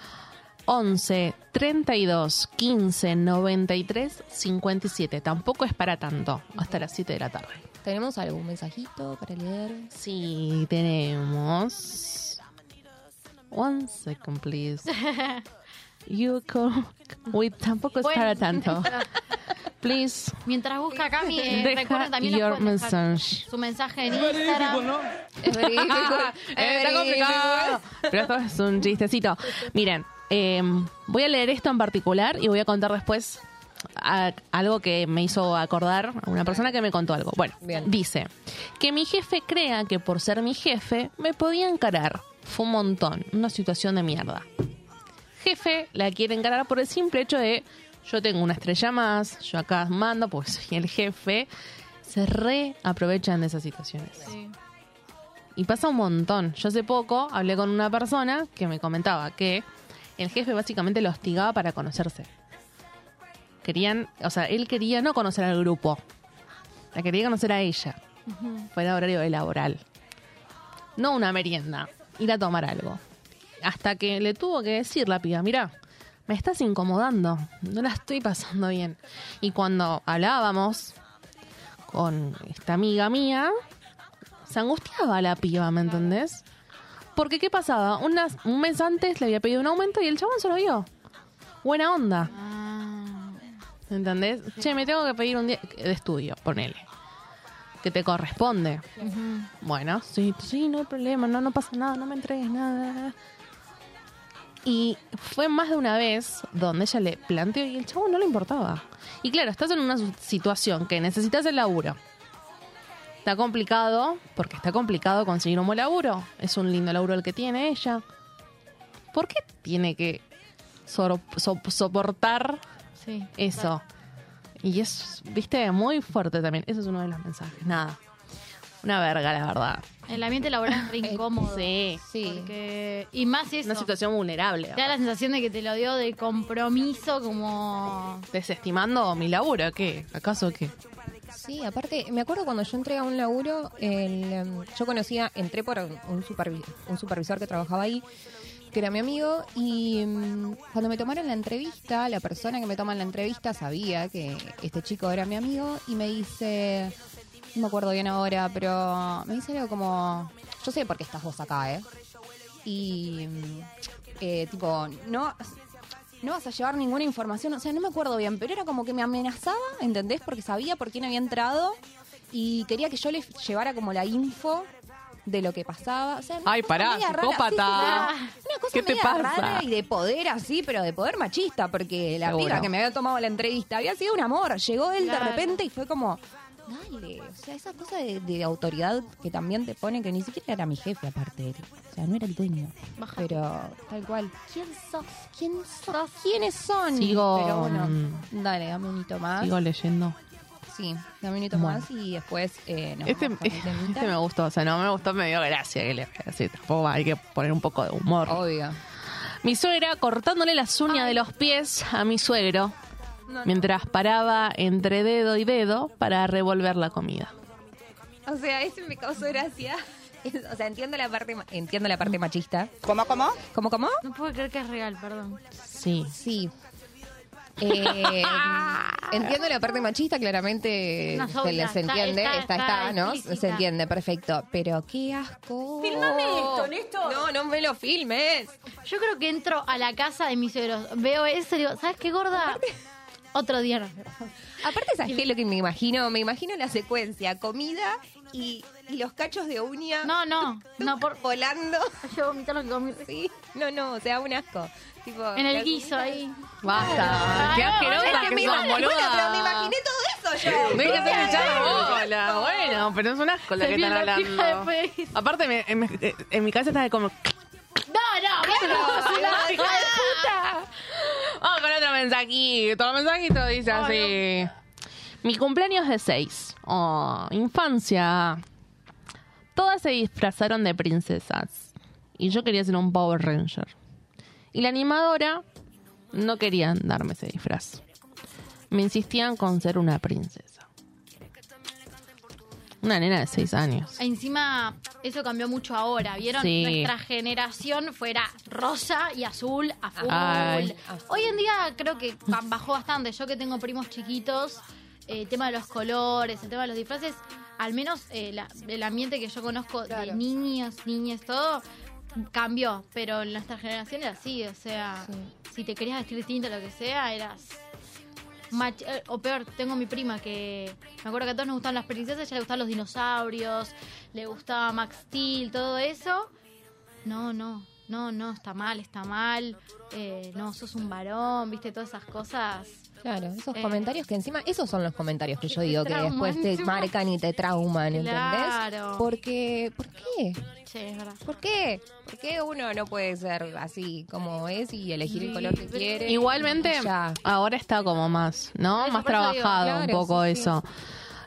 11 32 15 93 57. Tampoco es para tanto, hasta las 7 de la tarde. ¿Tenemos algún mensajito para leer? Sí, tenemos. One second, please. You come with tampoco es Bueno. para tanto. Please, Mientras busca Cami, eh, deja recuerden también your message. su mensaje en Instagram. Es verídico, es Está complicado. Pero esto es un chistecito. Miren, eh, voy a leer esto en particular y voy a contar después a- algo que me hizo acordar a una persona que me contó algo. Bueno, Bien. dice que mi jefe crea que por ser mi jefe me podía encarar. Fue un montón, una situación de mierda. Jefe la quiere encarar por el simple hecho de yo tengo una estrella más, yo acá mando, pues soy el jefe. Se re aprovechan de esas situaciones. Y pasa un montón. Yo hace poco hablé con una persona que me comentaba que el jefe básicamente lo hostigaba para conocerse. Querían, o sea, él quería no conocer al grupo, la quería conocer a ella. Fuera horario de laboral. No una merienda, ir a tomar algo. Hasta que le tuvo que decir la piba, mira, me estás incomodando, no la estoy pasando bien. Y cuando hablábamos con esta amiga mía, se angustiaba la piba, ¿me entendés? Porque ¿qué pasaba? Unas- un mes antes le había pedido un aumento y el chabón se lo dio. Buena onda. ¿Me entendés? Che, me tengo que pedir un día de estudio, ponele. Que te corresponde. Bueno, sí, sí, no hay problema, no, no pasa nada, no me entregues nada. Y fue más de una vez donde ella le planteó y el chabón no le importaba. Y claro, estás en una situación que necesitas el laburo. Está complicado, porque está complicado conseguir un buen laburo. Es un lindo laburo el que tiene ella. ¿Por qué tiene que so- soportar Sí. eso? Y es, viste, muy fuerte también. Ese es uno de los mensajes. Nada. Una verga, la verdad. El ambiente laboral es re incómodo. Sí. Sí. Porque, y más eso. Una situación vulnerable. Te da la sensación de que te lo dio de compromiso, como. Desestimando mi laburo, ¿qué? ¿Acaso qué? Sí, aparte, me acuerdo cuando yo entré a un laburo, el, em, yo conocía, entré por un, supervi- un supervisor que trabajaba ahí, que era mi amigo, y em, cuando me tomaron la entrevista, la persona que me toma la entrevista sabía que este chico era mi amigo, y me dice, no me acuerdo bien ahora, pero me dice algo como, yo sé por qué estás vos acá, ¿eh? Y, em, eh, tipo, no no vas a llevar ninguna información, o sea, no me acuerdo bien, pero era como que me amenazaba, ¿entendés? Porque sabía por quién había entrado y quería que yo le llevara como la info de lo que pasaba. O sea, Ay, pará, psicópata. sí, sí. Una cosa ¿Qué te media pasa? rara y de poder así, pero de poder machista, porque la Seguro. piba que me había tomado la entrevista había sido un amor. Llegó él Claro. de repente y fue como, dale, o sea, esa cosa de, de autoridad que también te pone, que ni siquiera era mi jefe aparte, o sea, no era el dueño. Bájate. Pero tal cual. ¿Quién sos? ¿Quién sos? ¿Quiénes son? Sigo, Pero bueno, mm, dale, dame un hito más. Sigo leyendo. Sí, dame un hito Bueno. más y después eh, nos Este, vamos con el temita. este me gustó, o sea, no me gustó, me dio gracia que le voy a decir. Tampoco hay que poner un poco de humor. Obvio. Mi suegra cortándole las uñas de los pies a mi suegro mientras paraba entre dedo y dedo para revolver la comida. O sea, ese me causó gracia. O sea, entiendo la parte ma- entiendo la parte machista. ¿Cómo, cómo? ¿Cómo, cómo? No puedo creer que es real, perdón. Sí. Sí. Eh, entiendo la parte machista, claramente No, se les entiende, está- está, está está, ¿no? explícita. Se entiende, perfecto. Pero qué asco. Filmame esto, Néstor. No, no me lo filmes. Yo creo que entro a la casa de mis suegros, veo eso y digo, ¿sabes qué gorda? Otro día. nos vemos. Aparte, ¿sabes qué es lo que me imagino? Me imagino la secuencia, comida y y los cachos de uña No, no, no, por... volando. Yo vomité lo que comí. Sí, no, no, o sea, un asco. Tipo, En el guiso ahí. Basta. Qué asquerosa Es que que me imag- boluda. bueno, pero me imaginé todo eso yo. Echar la Claro. bola. Bueno, pero es un asco lo Se que están la hablando. Aparte, me- en, mi cabeza está como... No, no, bueno, una hija de puta. Vamos con otro mensajito. El mensajito dice así. Mi cumpleaños de seis. Oh, infancia. Todas se disfrazaron de princesas. Y yo quería ser un Power Ranger. Y la animadora no quería darme ese disfraz. Me insistían con ser una princesa. Una nena de seis años. Encima, eso cambió mucho ahora, ¿vieron? Sí. Nuestra generación fuera rosa y azul a full. Ay. Hoy en día creo que ba- bajó bastante. Yo que tengo primos chiquitos, eh, el tema de los colores, el tema de los disfraces, al menos eh, la- el ambiente que yo conozco de niños, niñas, todo, cambió. Pero en nuestra generación era así, o sea, si te querías vestir distinto, lo que sea, eras... mach- eh, o peor, tengo mi prima que me acuerdo que a todos nos gustaban las princesas, a ella le gustaban los dinosaurios, le gustaba Max Steel, todo eso. No, no, no, no, está mal, está mal. eh, no, sos un varón, viste, todas esas cosas. Claro, esos Eh. comentarios que encima, esos son los comentarios que yo digo que trauman. después te marcan y te trauman, ¿entendés? Claro. Porque, ¿por qué? Sí, es verdad. ¿Por qué? ¿Por qué uno no puede ser así como es y elegir el color que quiere? Igualmente, ahora está como más, ¿no? Eso, más digo, trabajado un poco sí, sí. eso.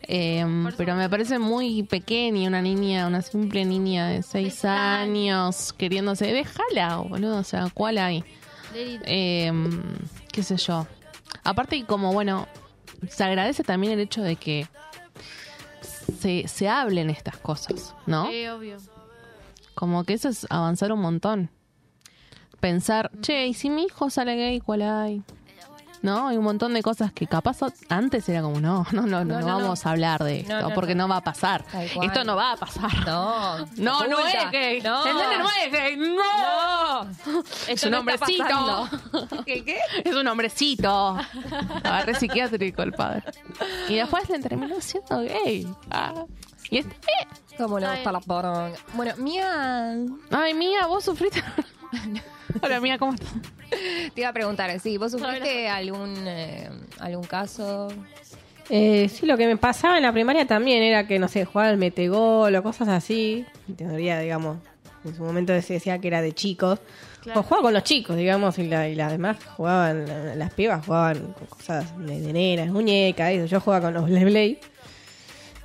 Eh, pero me parece muy pequeña una niña, una simple niña de seis años. queriéndose. Déjala, boludo. O sea, ¿cuál hay? Eh, ¿Qué sé yo? Aparte, y como bueno, se agradece también el hecho de que se, se hablen estas cosas, ¿no? Sí, obvio. Como que eso es avanzar un montón. Pensar, che, ¿y si mi hijo sale gay, cuál hay? ¿No? Hay un montón de cosas que capaz antes era como, no, no, no, no, No, no, no, vamos a hablar de esto, No, porque no. va a pasar. Esto no va a pasar. No, No, es gay. No. Es gay. No. Es un hombrecito. ¿Qué, qué? Es un hombrecito. Psiquiátrico el padre. Y después le terminó siendo gay. Ah. Y está bien. ¿Cómo le gusta la poronga? Bueno, Mía, Ay, Mía, vos sufriste. Hola, Mía, ¿cómo estás? te iba a preguntar, sí, ¿vos sufriste algún, eh, algún caso? Eh, sí, lo que me pasaba en la primaria también era que, no sé, jugaba al metegol o cosas así. En teoría, digamos, en su momento se decía que era de chicos. O jugaba con los chicos, digamos, y, la, y las demás jugaban, la- las pibas jugaban con cosas de, de nenas, muñecas, eso. Yo jugaba con los Blade Blade.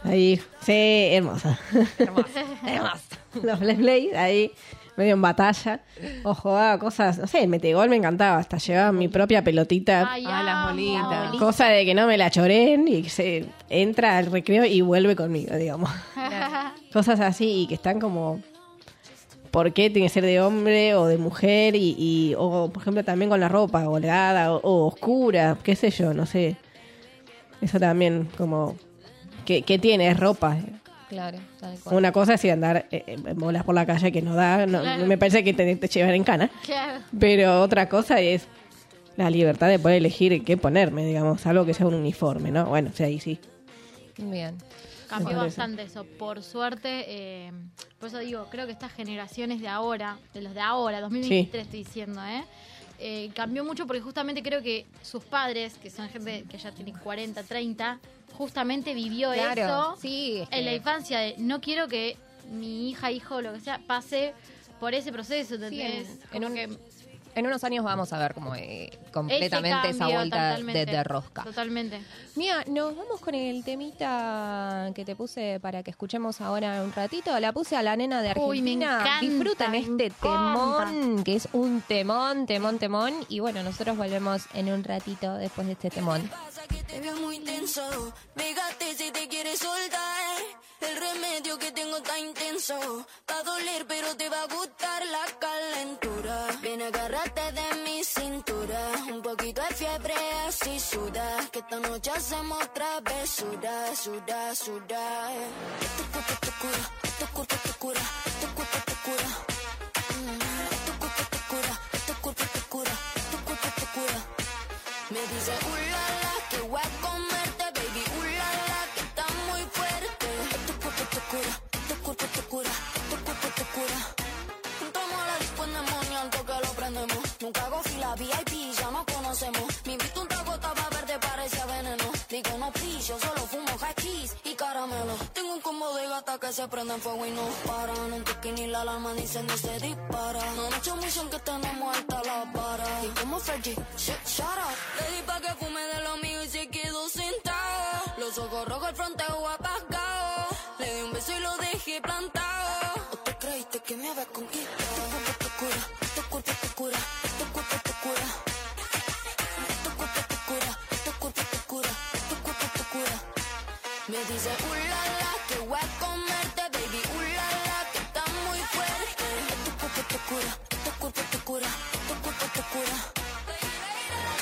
Ahí, sí, hermosa. Hermosa, hermosa. los Blade Blade, ahí, medio en batalla. O jugaba cosas, no sé, el metegol me encantaba. Hasta llevaba mi propia pelotita. Ay, Ah, las amo. bolitas. Cosa de que no me la choren y que se entra al recreo y vuelve conmigo, digamos. Cosas así y que están como... ¿Por qué tiene que ser de hombre o de mujer? Y, y- o, por ejemplo, también con la ropa holgada o, o oscura, qué sé yo, no sé. Eso también como... ¿Qué, qué tiene? Es ropa. Claro, tal cual. Una cosa es ir a andar eh, en bolas por la calle que no da, no, Claro. me parece que te, te llevan en cana. Claro. Pero otra cosa es la libertad de poder elegir qué ponerme, digamos, algo que sea un uniforme, ¿no? Bueno, o sea, ahí sí. Bien. Cambió bastante eso, por suerte. eh, por eso digo, creo que estas generaciones de ahora, de los de ahora, 2023 estoy diciendo, ¿eh? Eh, cambió mucho porque justamente creo que sus padres, que son gente que ya tiene 40, 30, justamente vivió Claro, eso sí, es en la infancia de no quiero que mi hija, hijo, lo que sea, pase por ese proceso, Sí, en, en un- que en unos años vamos a ver como eh, completamente esa cambio, vuelta de, de rosca. Totalmente. Mira, nos vamos con el temita que te puse para que escuchemos ahora un ratito. La puse a la nena de Uy, me Argentina. encanta, Disfruten me este encanta. temón, que es un temón, temón, temón. Y bueno, nosotros volvemos en un ratito después de este temón. pasa que te veo muy tenso. Pégate si te quieres soltar. El remedio que tengo está intenso. Va a doler, pero te va a gustar la calentura. Ven, agárrate de mi cintura. Un poquito de fiebre, así suda. Que esta noche hacemos travesura, suda, suda. Tu cuerpo te cura, tu cuerpo te cura, tu cuerpo te cura. No pillo, solo fumo hachís y caramelo. Tengo un combo de gata que se prende en fuego y no paran. Un toque ni la alarma ni se ni se dispara. No mucha emoción que tenemos alta la vara. Y como Fergie, shut up. Le di pa' que fume de lo mío y se quedó sentado. Los ojos rojos, el fronteo apagado. Le di un beso y lo dejé plantado. ¿O te creíste que me había conquistado? Dice, ulala, que voy a comerte, baby, ulala, que está muy fuerte. Tu cuerpo te cura, tu cuerpo te cura, tu cuerpo te cura.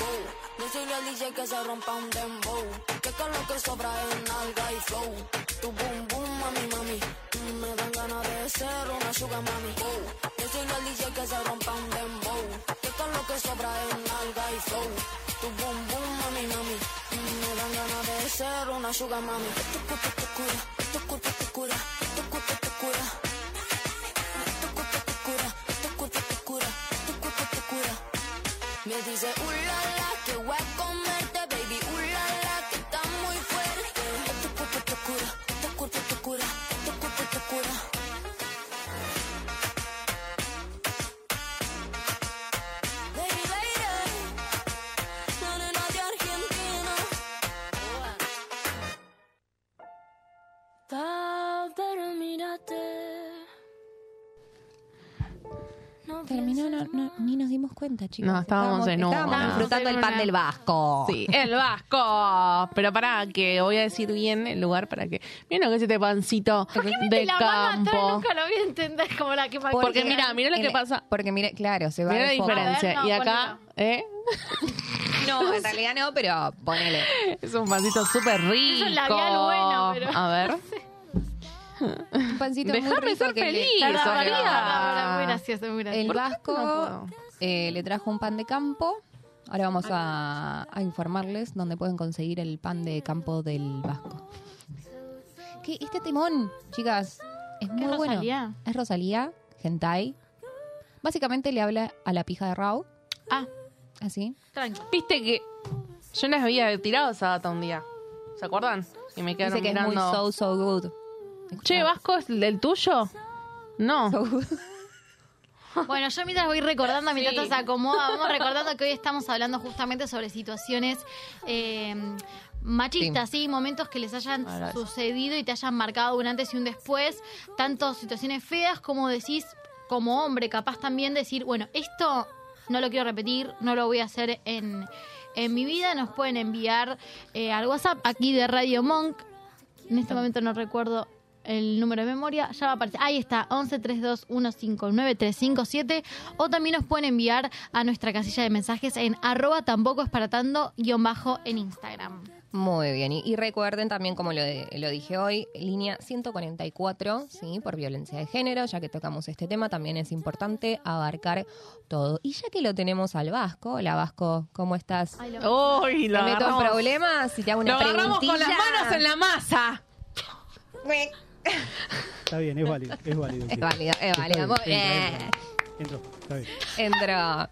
Go. Decirle al DJ que se rompa un dembow. Que con lo que sobra es nalga y flow. Tu boom boom, mami, mami. Me dan ganas de ser una sugar mami. Go. Decirle al DJ que se rompa un dembow. Que con lo que sobra es nalga y flow. Tu boom boom, una sugar mami. Tu cuerpo te cura, tu cuerpo te cura, tu cuerpo te cura. Tu cuerpo te cura, tu cuerpo te cura, tu cuerpo te cura. Me dice, ulala, No no, no- ni nos dimos cuenta, chicos. No, estábamos en una. Estábamos disfrutando el pan del Vasco. Sí, el Vasco. Pero para que voy a decir bien el lugar para que. Miren lo que es este pancito de la mano atrás, campo. nunca lo voy a entender como la que Porque mira, mira lo que pasa. Porque mire, claro, se va Mira la diferencia. A ver, no, y acá, ¿eh? No, en realidad no, pero ponele. Es un pancito súper rico. un labial bueno, pero- A ver. Un pancito muy Déjame rico ser que le- feliz, perdón, perdón, muy gracioso, muy gracioso. El ¿Por qué Vasco no eh, le trajo un pan de campo. Ahora vamos a, a informarles dónde pueden conseguir el pan de campo del Vasco. ¿Qué? Este timón, chicas, es muy ¿Qué bueno. Rosalía? Es Rosalía, hentai. Básicamente le habla a la pija de Rao, Ah, así. tranqui. Viste que yo les había tirado esa data un día. ¿Se acuerdan? Y me quedaron Dice que es muy mirando. so, so good. Che, Vasco, ¿es el tuyo? No. Bueno, yo mientras voy recordando, mientras Sí. se acomoda, vamos recordando que hoy estamos hablando justamente sobre situaciones eh, machistas, ¿sí? Momentos que les hayan sucedido y te hayan marcado un antes y un después. Tanto situaciones feas como decís, como hombre, capaz también decir, bueno, esto no lo quiero repetir, no lo voy a hacer en, en mi vida. Nos pueden enviar eh, al WhatsApp aquí de Radio Monk. En este momento no recuerdo el número de memoria, ya va a aparecer. Ahí está, 1132159357 o también nos pueden enviar a nuestra casilla de mensajes en arroba tampoco es para tanto guion bajo en Instagram. Muy bien, y, y recuerden también, como lo, de- lo dije hoy, línea 144, ¿sí? Por violencia de género, ya que tocamos este tema, también es importante abarcar todo. Y ya que lo tenemos al Vasco, hola Vasco, ¿cómo estás? Ay, lo- Uy, lo ¿Te meto en agarramos, problemas? Si te hago lo una agarramos con las manos en la masa. Está bien, es válido, es válido. Es válido, es Está válido. bien, Muy bien. entra. Entró, está bien. Entró.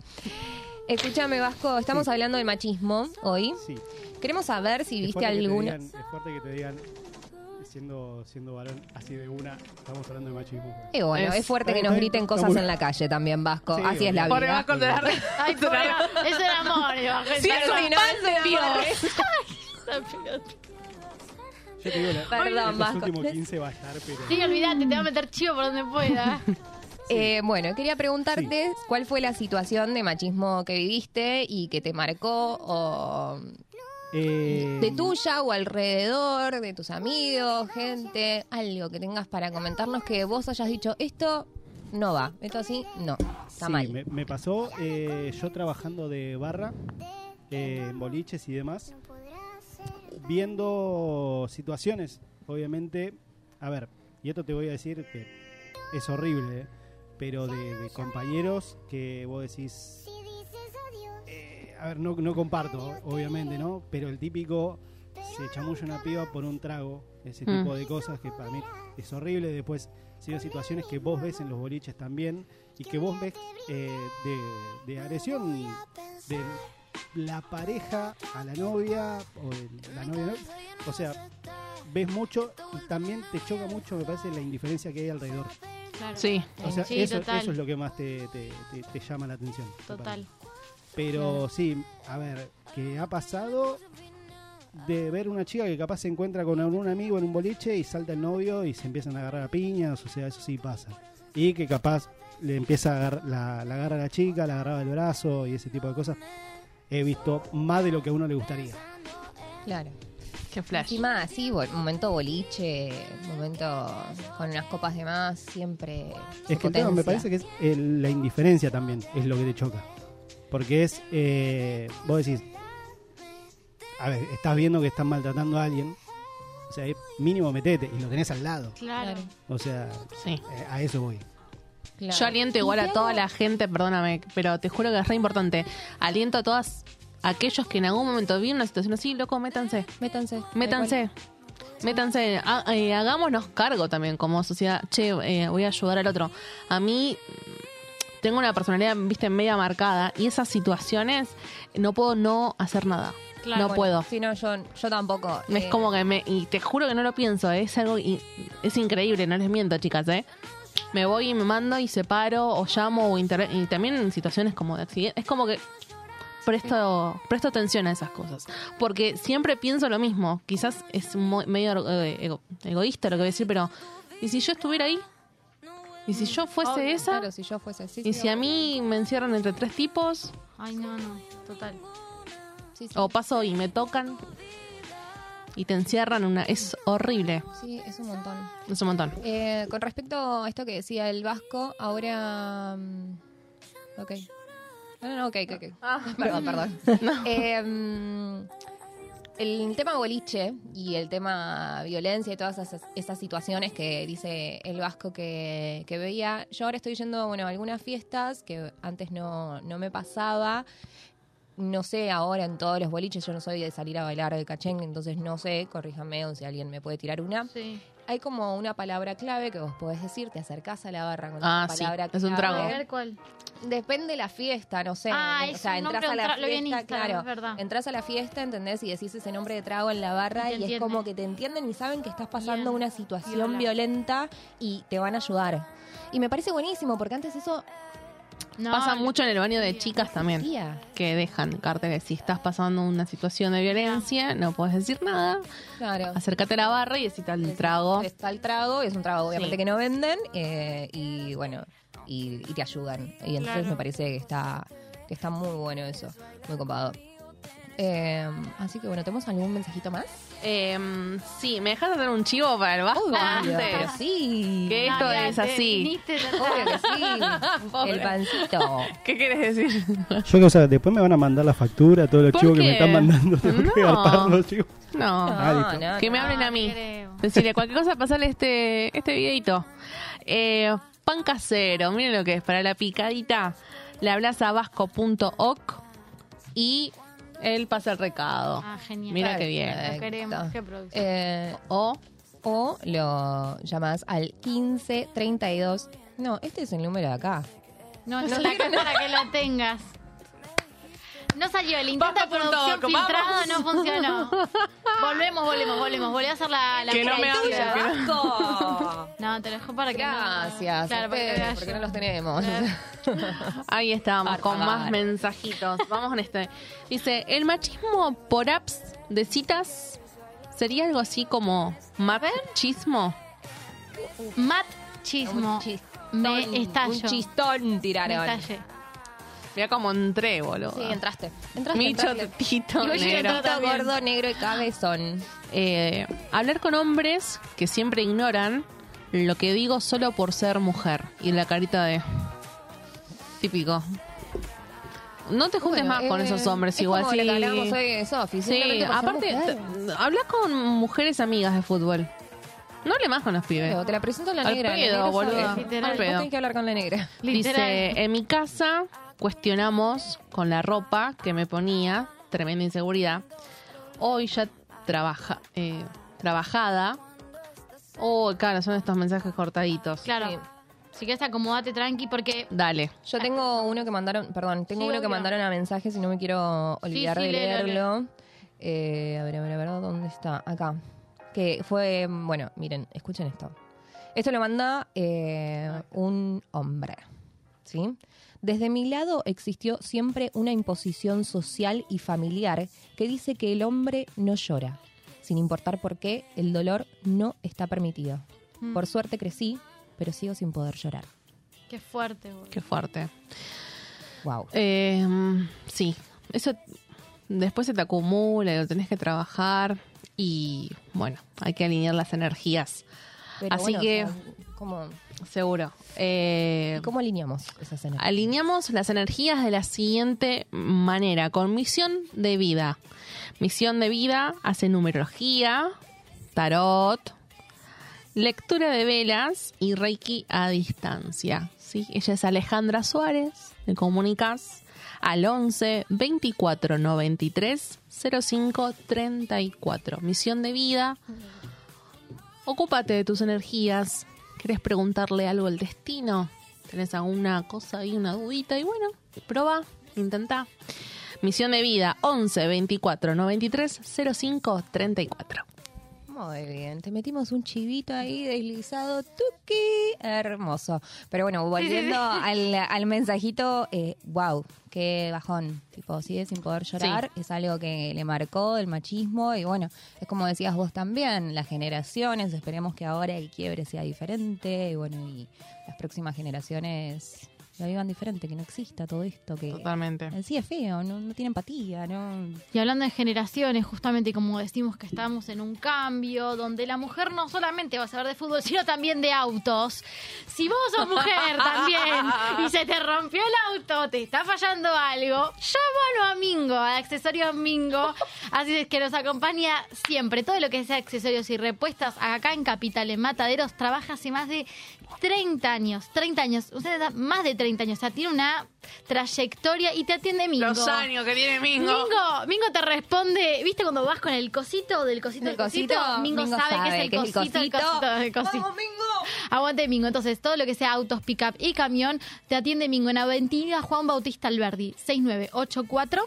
Escúchame, Vasco, estamos Sí. hablando de machismo hoy. Sí. Queremos saber si Es viste fuerte que te alguna... digan- es fuerte que te digan, siendo, siendo varón, así de una, estamos hablando de machismo. Y bueno, es, Es- fuerte que nos griten cosas en la calle también, Vasco. Sí, Así es la vida. Vasco, te la Ay, es el amor, Ay, es un de Dios. Yo te digo, la, Perdón, los Vasco. últimos 15 va a estar, pero... Sí, olvídate, te va a meter chivo por donde pueda. Eh, bueno, quería preguntarte cuál fue la situación de machismo que viviste y que te marcó o Eh, de tuya o alrededor, de tus amigos, gente, algo que tengas para comentarnos que vos hayas dicho, esto no va, esto así, no, está sí, mal. Me, me pasó eh, yo trabajando de barra, eh, en boliches y demás, viendo situaciones, obviamente, a ver, y esto te voy a decir que es horrible, ¿eh? pero de, de compañeros que vos decís, eh, a ver, no, no comparto, obviamente, ¿no? Pero el típico se chamulla una piba por un trago Ese Mm. tipo de cosas que para mí es horrible. Después, siguen situaciones que vos ves en los boliches también y que vos ves eh, de, de agresión de la pareja a la novia o de la novia. ¿no? O sea, ves mucho y también te choca mucho, me parece, la indiferencia que hay alrededor. Claro. Sí. O sea, Sí, eso, total. eso es lo que más te, te- te- te llama la atención. Total. Pero sí, a ver, que ha pasado de ver una chica que capaz se encuentra con algún amigo en un boliche y salta el novio y se empiezan a agarrar a piñas, o sea, eso sí pasa. Y que capaz le empieza a agarrar, la, la agarra a la chica, la agarraba el brazo y ese tipo de cosas. He visto más de lo que a uno le gustaría. Claro. Qué flash. Encima, así, momento boliche, momento con unas copas de más, siempre. Es que el tema me parece que es el- la indiferencia también, es lo que te choca. Porque es, eh, vos decís, a ver, estás viendo que están maltratando a alguien, o sea, es mínimo metete y lo tenés al lado. Claro. O sea, Sí. eh, a eso voy. Claro. Yo aliento igual a toda la gente, perdóname, pero te juro que es re importante. Aliento a todas aquellos que en algún momento viven una situación así, loco, métanse. Métanse. Métanse. Métanse, Ha- eh, hagámonos cargo también como sociedad. Che, eh, voy a ayudar al otro. A mí tengo una personalidad, viste, media marcada y esas situaciones no puedo no hacer nada. Claro, no bueno, puedo. Sí, no, yo, yo tampoco. Es eh, como que me. Y te juro que no lo pienso, ¿eh? es algo. Es increíble, no les miento, chicas, ¿eh? Me voy y me mando y separo o llamo o inter- Y también en situaciones como de accidente. Es como que. Presto, presto atención a esas cosas. Porque siempre pienso lo mismo. Quizás es medio ego- egoísta lo que voy a decir, pero. ¿Y si yo estuviera ahí? ¿Y si yo fuese obvio, esa? Claro, si yo fuese así. ¿Y si a mí me encierran entre tres tipos? Ay, no, no. Total. Sí, sí. O paso y me tocan y te encierran una... Es horrible. Sí, es un montón. Es un montón. Eh, con respecto a esto que decía el Vasco, ahora. mm, Ok. No, no, no, ok, ok. ok. Ah, Perdón, perdón. Eh, mm, el tema boliche y el tema violencia y todas esas, esas situaciones que dice el Vasco que, que veía. Yo ahora estoy yendo, bueno, a algunas fiestas que antes no, no me pasaba. No sé ahora en todos los boliches, yo no soy de salir a bailar el cachengue, entonces no sé, corríjame o si alguien me puede tirar una. Sí. Hay como una palabra clave que vos podés decir, te acercás a la barra con Ah, esa sí, palabra es un clave. trago. Cuál. Depende de la fiesta, no sé. Ah, o sea, entras a de la fiesta, Instagram, claro. Entras a la fiesta, ¿entendés? Y decís ese nombre de trago en la barra Y es como que te entienden y saben que estás pasando Bien. una situación Viola. violenta y te van a ayudar. Y me parece buenísimo porque antes eso No, Pasa mucho en el baño de chicas también. Que dejan carteles. Si estás pasando una situación de violencia, no puedes decir nada. Claro. Acércate a la barra y decís el trago. Está el trago, es un trago obviamente Sí. que no venden eh, y bueno, y, y te ayudan. Y entonces Claro. me parece que está, que está muy bueno eso, muy copado. Eh, así que bueno, ¿tenemos algún mensajito más? Eh, sí, ¿me dejas hacer un chivo para el vasco antes? pero sí. Que esto Nadia, es así. viniste de Obvio que sí. Pobre. el pancito. ¿Qué quieres decir? Yo que, o sea, después me van a mandar la factura, todos los ¿Por chivos que me están mandando. Tengo que No. No. Ah, no, que me no. hablen a mí. creo. Decirle cualquier cosa, pasarle este, este videito. Eh, pan casero, miren lo que es. Para la picadita, le hablas a vasco.oc y él pasa el recado. Ah, genial. Mira qué bien. Lo queremos. Qué producción. Eh, O o lo llamas al 1532. No, este es el número de acá. No, no la para que lo tengas. No salió, el intento de producción filtrado vamos. no funcionó. Volvemos, volvemos, volvemos. Volví a hacer la, la Que no me. No, te lo dejo para que no- Gracias. Claro, para que ustedes, veas porque no los tenemos. ahí estábamos con más mensajitos. Vamos con este. Dice, el machismo por apps de citas sería algo así como machismo. Mat chismo. Un chistón, Me estallo. Un chistón Me tiraron. estallé. Mira cómo entré, boludo. Sí, entraste. Entraste, Micho, entraste. tito, Y negro. Tito, gordo, negro y cabezón. Eh, hablar con hombres que siempre ignoran lo que digo solo por ser mujer. Y la carita de... Típico. No te juntes Bueno, más con eh, esos hombres es igual. como sí. lo que hablábamos hoy de Sofi, Sí, aparte, mujer. t- habla con mujeres amigas de fútbol. No hable más con los pibes. Pero Te la presento a la Al negra. la pedo, sabe. Literal. Al pedo. tenés que hablar con la negra. Literal. Dice, en mi casa cuestionamos con la ropa que me ponía, tremenda inseguridad. Hoy ya trabaja, eh, trabajada, Oh, claro, son estos mensajes cortaditos. Claro. Sí. Si quieres acomodate tranqui porque Dale. Yo tengo uno que mandaron, perdón, tengo Sí, uno que obvio. mandaron a mensajes y no me quiero olvidar sí, de léelo, leerlo. Eh, a ver, a ver, a ver, ¿dónde está? Acá. Que fue, bueno, miren, escuchen esto. Esto lo manda eh, un hombre, ¿sí? Desde mi lado existió siempre una imposición social y familiar que dice que el hombre no llora. Sin importar por qué, el dolor no está permitido. Mm. Por suerte crecí, pero sigo sin poder llorar. qué fuerte, boludo. Qué fuerte. Wow. Eh, sí, eso después se te acumula y lo tenés que trabajar y bueno, hay que alinear las energías. Pero Así bueno, que- o sea, ¿cómo, Seguro. Eh, ¿cómo alineamos esas energías? alineamos las energías de la siguiente manera, con misión de vida. Misión de vida hace numerología, tarot, lectura de velas y reiki a distancia. ¿sí? Ella es Alejandra Suárez, me comunicas al 11 24 93 05 34. Misión de vida. Ocúpate de tus energías. ¿Querés preguntarle algo al destino? ¿Tenés alguna cosa ahí, una dudita? Y bueno, prueba, intenta. Misión de vida 11 24 93 05 34. Muy bien, te metimos un chivito ahí deslizado, tuki, hermoso. Pero bueno, volviendo Al, al mensajito, eh, wow, qué bajón. Tipo, sigue sin poder llorar, es algo que le marcó el machismo y bueno, es como decías vos también, las generaciones, esperemos que ahora el quiebre sea diferente y bueno, y las próximas generaciones lo vivan diferente, que no exista todo esto, que Totalmente. en sí es feo, no, no tiene empatía, no... Y hablando de generaciones, justamente como decimos que estamos en un cambio donde la mujer no solamente va a saber de fútbol, sino también de autos. Si vos sos mujer también y se te rompió el auto, te está fallando algo, llámalo a Mingo, a Accesorios Mingo. Así es que nos acompaña siempre. Todo lo que sea accesorios y repuestas acá en Capital, en Mataderos, trabaja hace más de 30 años. 30 años. Usted da más de 30 años. O sea, tiene una trayectoria y te atiende Mingo. Los años que tiene Mingo. Mingo, Mingo te responde, ¿viste cuando vas con el cosito del cosito del Del cosito? cosito, Mingo, Mingo sabe, sabe que es el que es el cosito, el cosito. cosito, el cosito. Aguante Mingo. Entonces, todo lo que sea autos, pick-up y camión, te atiende Mingo en Avenida Juan Bautista Alberdi, 6984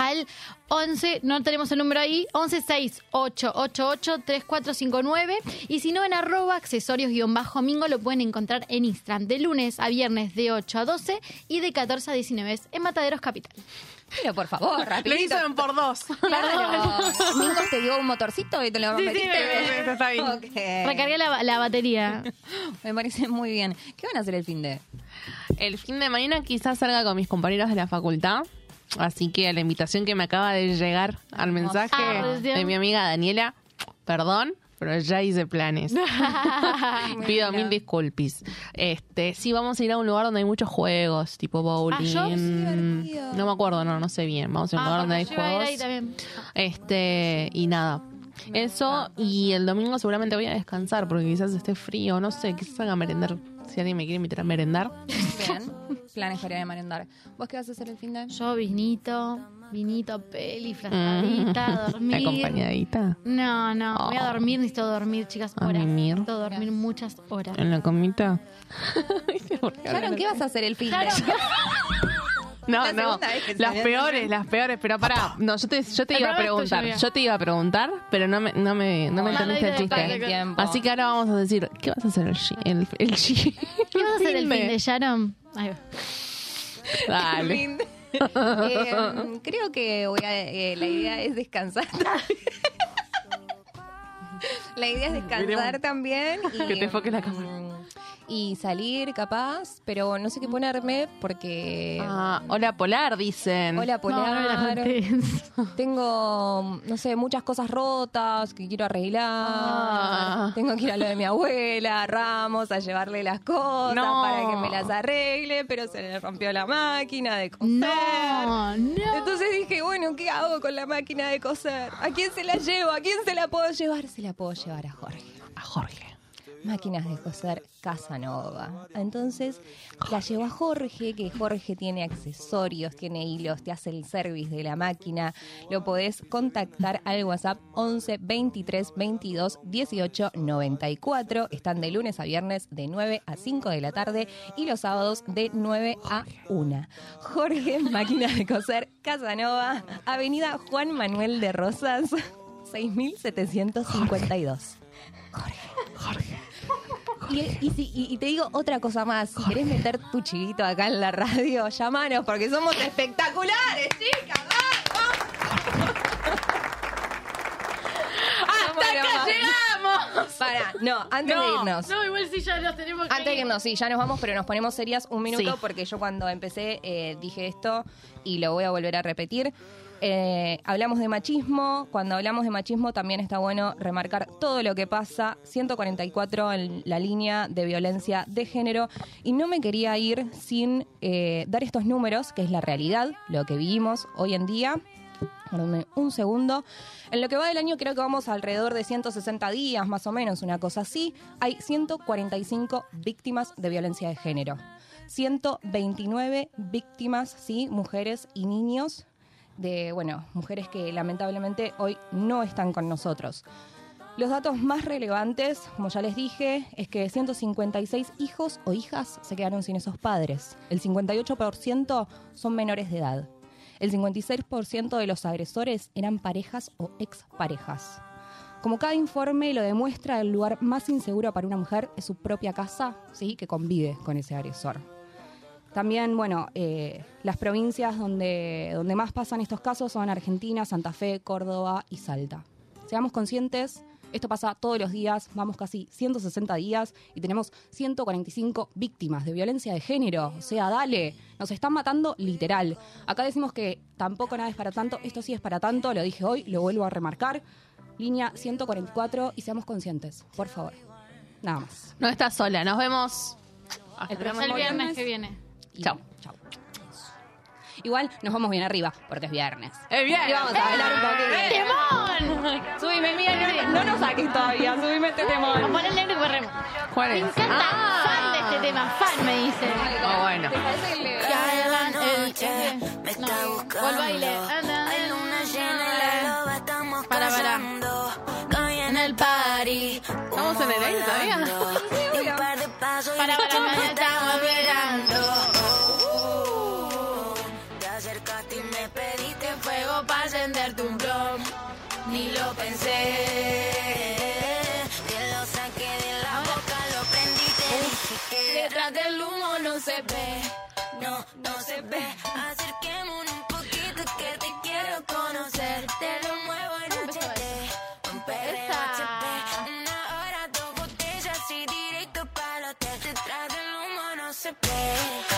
al 11, no tenemos el número ahí, 1168883459 y si no en arroba accesorios-mingo lo pueden encontrar en Instagram de lunes a viernes de 8 a 12 y de 14 a 19 en Mataderos Capital. Pero por favor, Lo rapidito. hizo en por dos. Claro. Mingo te dio un motorcito y te lo Sí, sí, metiste. me- me- está bien. Ok. Recargué la, la batería. Me parece muy bien. ¿Qué van a hacer el fin de? El fin de mañana quizás salga con mis compañeros de la facultad. Así que a la invitación que me acaba de llegar al mensaje Ah, de mi amiga Daniela, perdón, pero ya hice planes. Pido mil disculpis. Este, sí, vamos a ir a un lugar donde hay muchos juegos, tipo bowling. Ah, divertido. no me acuerdo, no, no sé bien. Vamos a un Ah, lugar donde hay a ir ahí juegos. Este, y nada. Eso, y el domingo seguramente voy a descansar porque quizás esté frío, no sé, quizás haga merendar. Si alguien me quiere invitar a merendar. Bien. Planes para ir a merendar. ¿Vos qué vas a hacer el fin de? Yo, vinito, vinito, peli, frazadita, dormir. Acompañadita. No, no, voy a Oh. dormir, necesito dormir, chicas, A horas. mimir. Necesito dormir muchas horas. En la comita. Sharon, ¿qué vas a hacer el fin de? No, La no. Las peores, las peores. Pero pará, no, yo te, yo te iba a preguntar. Yo te iba a preguntar, pero no me, no me, no me entendiste el chiste. Así que ahora vamos a decir, ¿qué vas a hacer el? El, el? ¿Qué vas a hacer el fin de Sharon? Ahí va. Dale. Eh, creo que voy a, eh, la idea es descansar. la idea es descansar también. Y, Que te enfoque la cámara. Y salir capaz, pero no sé qué ponerme porque... Ah, hola polar, dicen. Hola No, Polar. no contés. Tengo, no sé, muchas cosas rotas que quiero arreglar. Ah. Tengo que ir a lo de mi abuela, a Ramos, a llevarle las cosas No. para que me las arregle, pero se le rompió la máquina de coser. No, no. Entonces dije, bueno, ¿qué hago con la máquina de coser? ¿A quién se la llevo? ¿A quién se la puedo llevar? Se la puedo llevar a Jorge. A Jorge. Máquinas de coser Casanova. Entonces la llevo a Jorge, que Jorge tiene accesorios, tiene hilos, te hace el service de la máquina. Lo podés contactar al WhatsApp 11 23 22 18 94. Están de lunes a viernes de 9 a 5 de la tarde y los sábados de 9 a 1. Jorge, máquinas de coser Casanova, Avenida Juan Manuel de Rosas, 6752. Jorge. Jorge. Y, y si- y- y te digo otra cosa más, si querés meter tu chivito acá en la radio, llamanos porque somos espectaculares, chicas. ¡Hasta acá llegamos! Para, no, antes de irnos. No, igual sí ya nos tenemos que Antes de ir. irnos, sí, ya nos vamos, pero nos ponemos serias un minuto Sí. porque yo cuando empecé eh, dije esto y lo voy a volver a repetir. Eh, hablamos de machismo, cuando hablamos de machismo también está bueno remarcar todo lo que pasa, 144 en la línea de violencia de género y no me quería ir sin eh, dar estos números, que es la realidad, lo que vivimos hoy en día. Perdónme un segundo. En lo que va del año creo que vamos alrededor de 160 días, más o menos, una cosa así. Hay 145 víctimas de violencia de género. 129 víctimas, sí, mujeres y niños de, bueno, mujeres que lamentablemente hoy no están con nosotros. Los datos más relevantes, como ya les dije, es que 156 hijos o hijas se quedaron sin esos padres. El 58% son menores de edad. El 56% de los agresores eran parejas o exparejas. Como cada informe lo demuestra, el lugar más inseguro para una mujer es su propia casa, ¿sí? que convive con ese agresor. También, bueno, eh, las provincias donde, donde más pasan estos casos son Argentina, Santa Fe, Córdoba y Salta. Seamos conscientes, esto pasa todos los días, vamos casi 160 días y tenemos 145 víctimas de violencia de género. O sea, dale, nos están matando literal. Acá decimos que tampoco nada es para tanto, esto sí es para tanto, lo dije hoy, lo vuelvo a remarcar. Línea 144 y seamos conscientes, por favor. Nada más. No estás sola, nos vemos. hasta El próximo viernes que viene. Y- Chao. Igual nos vamos bien arriba, porque es viernes. ¡Es viernes! Y vamos a hablar un poquito. ¡Temón! Subime, mira, no, no nos saques todavía, subime este Vamos a temón. poner el negro y corremos. ¿Cuál Me es? encanta. Ah. Fan de este tema. Fan me dice. Oh, bueno. Cada noche me está o el buscando. baile. Hay luna llena y la loba estamos Para, para. en el party. ¿Estamos en el aire todavía? Detrás del humo no se ve. No, no se ve. Acerquémonos un poquito que te quiero conocer. Te lo muevo en HD. Un perreo HP. Una hora, dos botellas y directo para el hotel. Detrás del humo no se ve.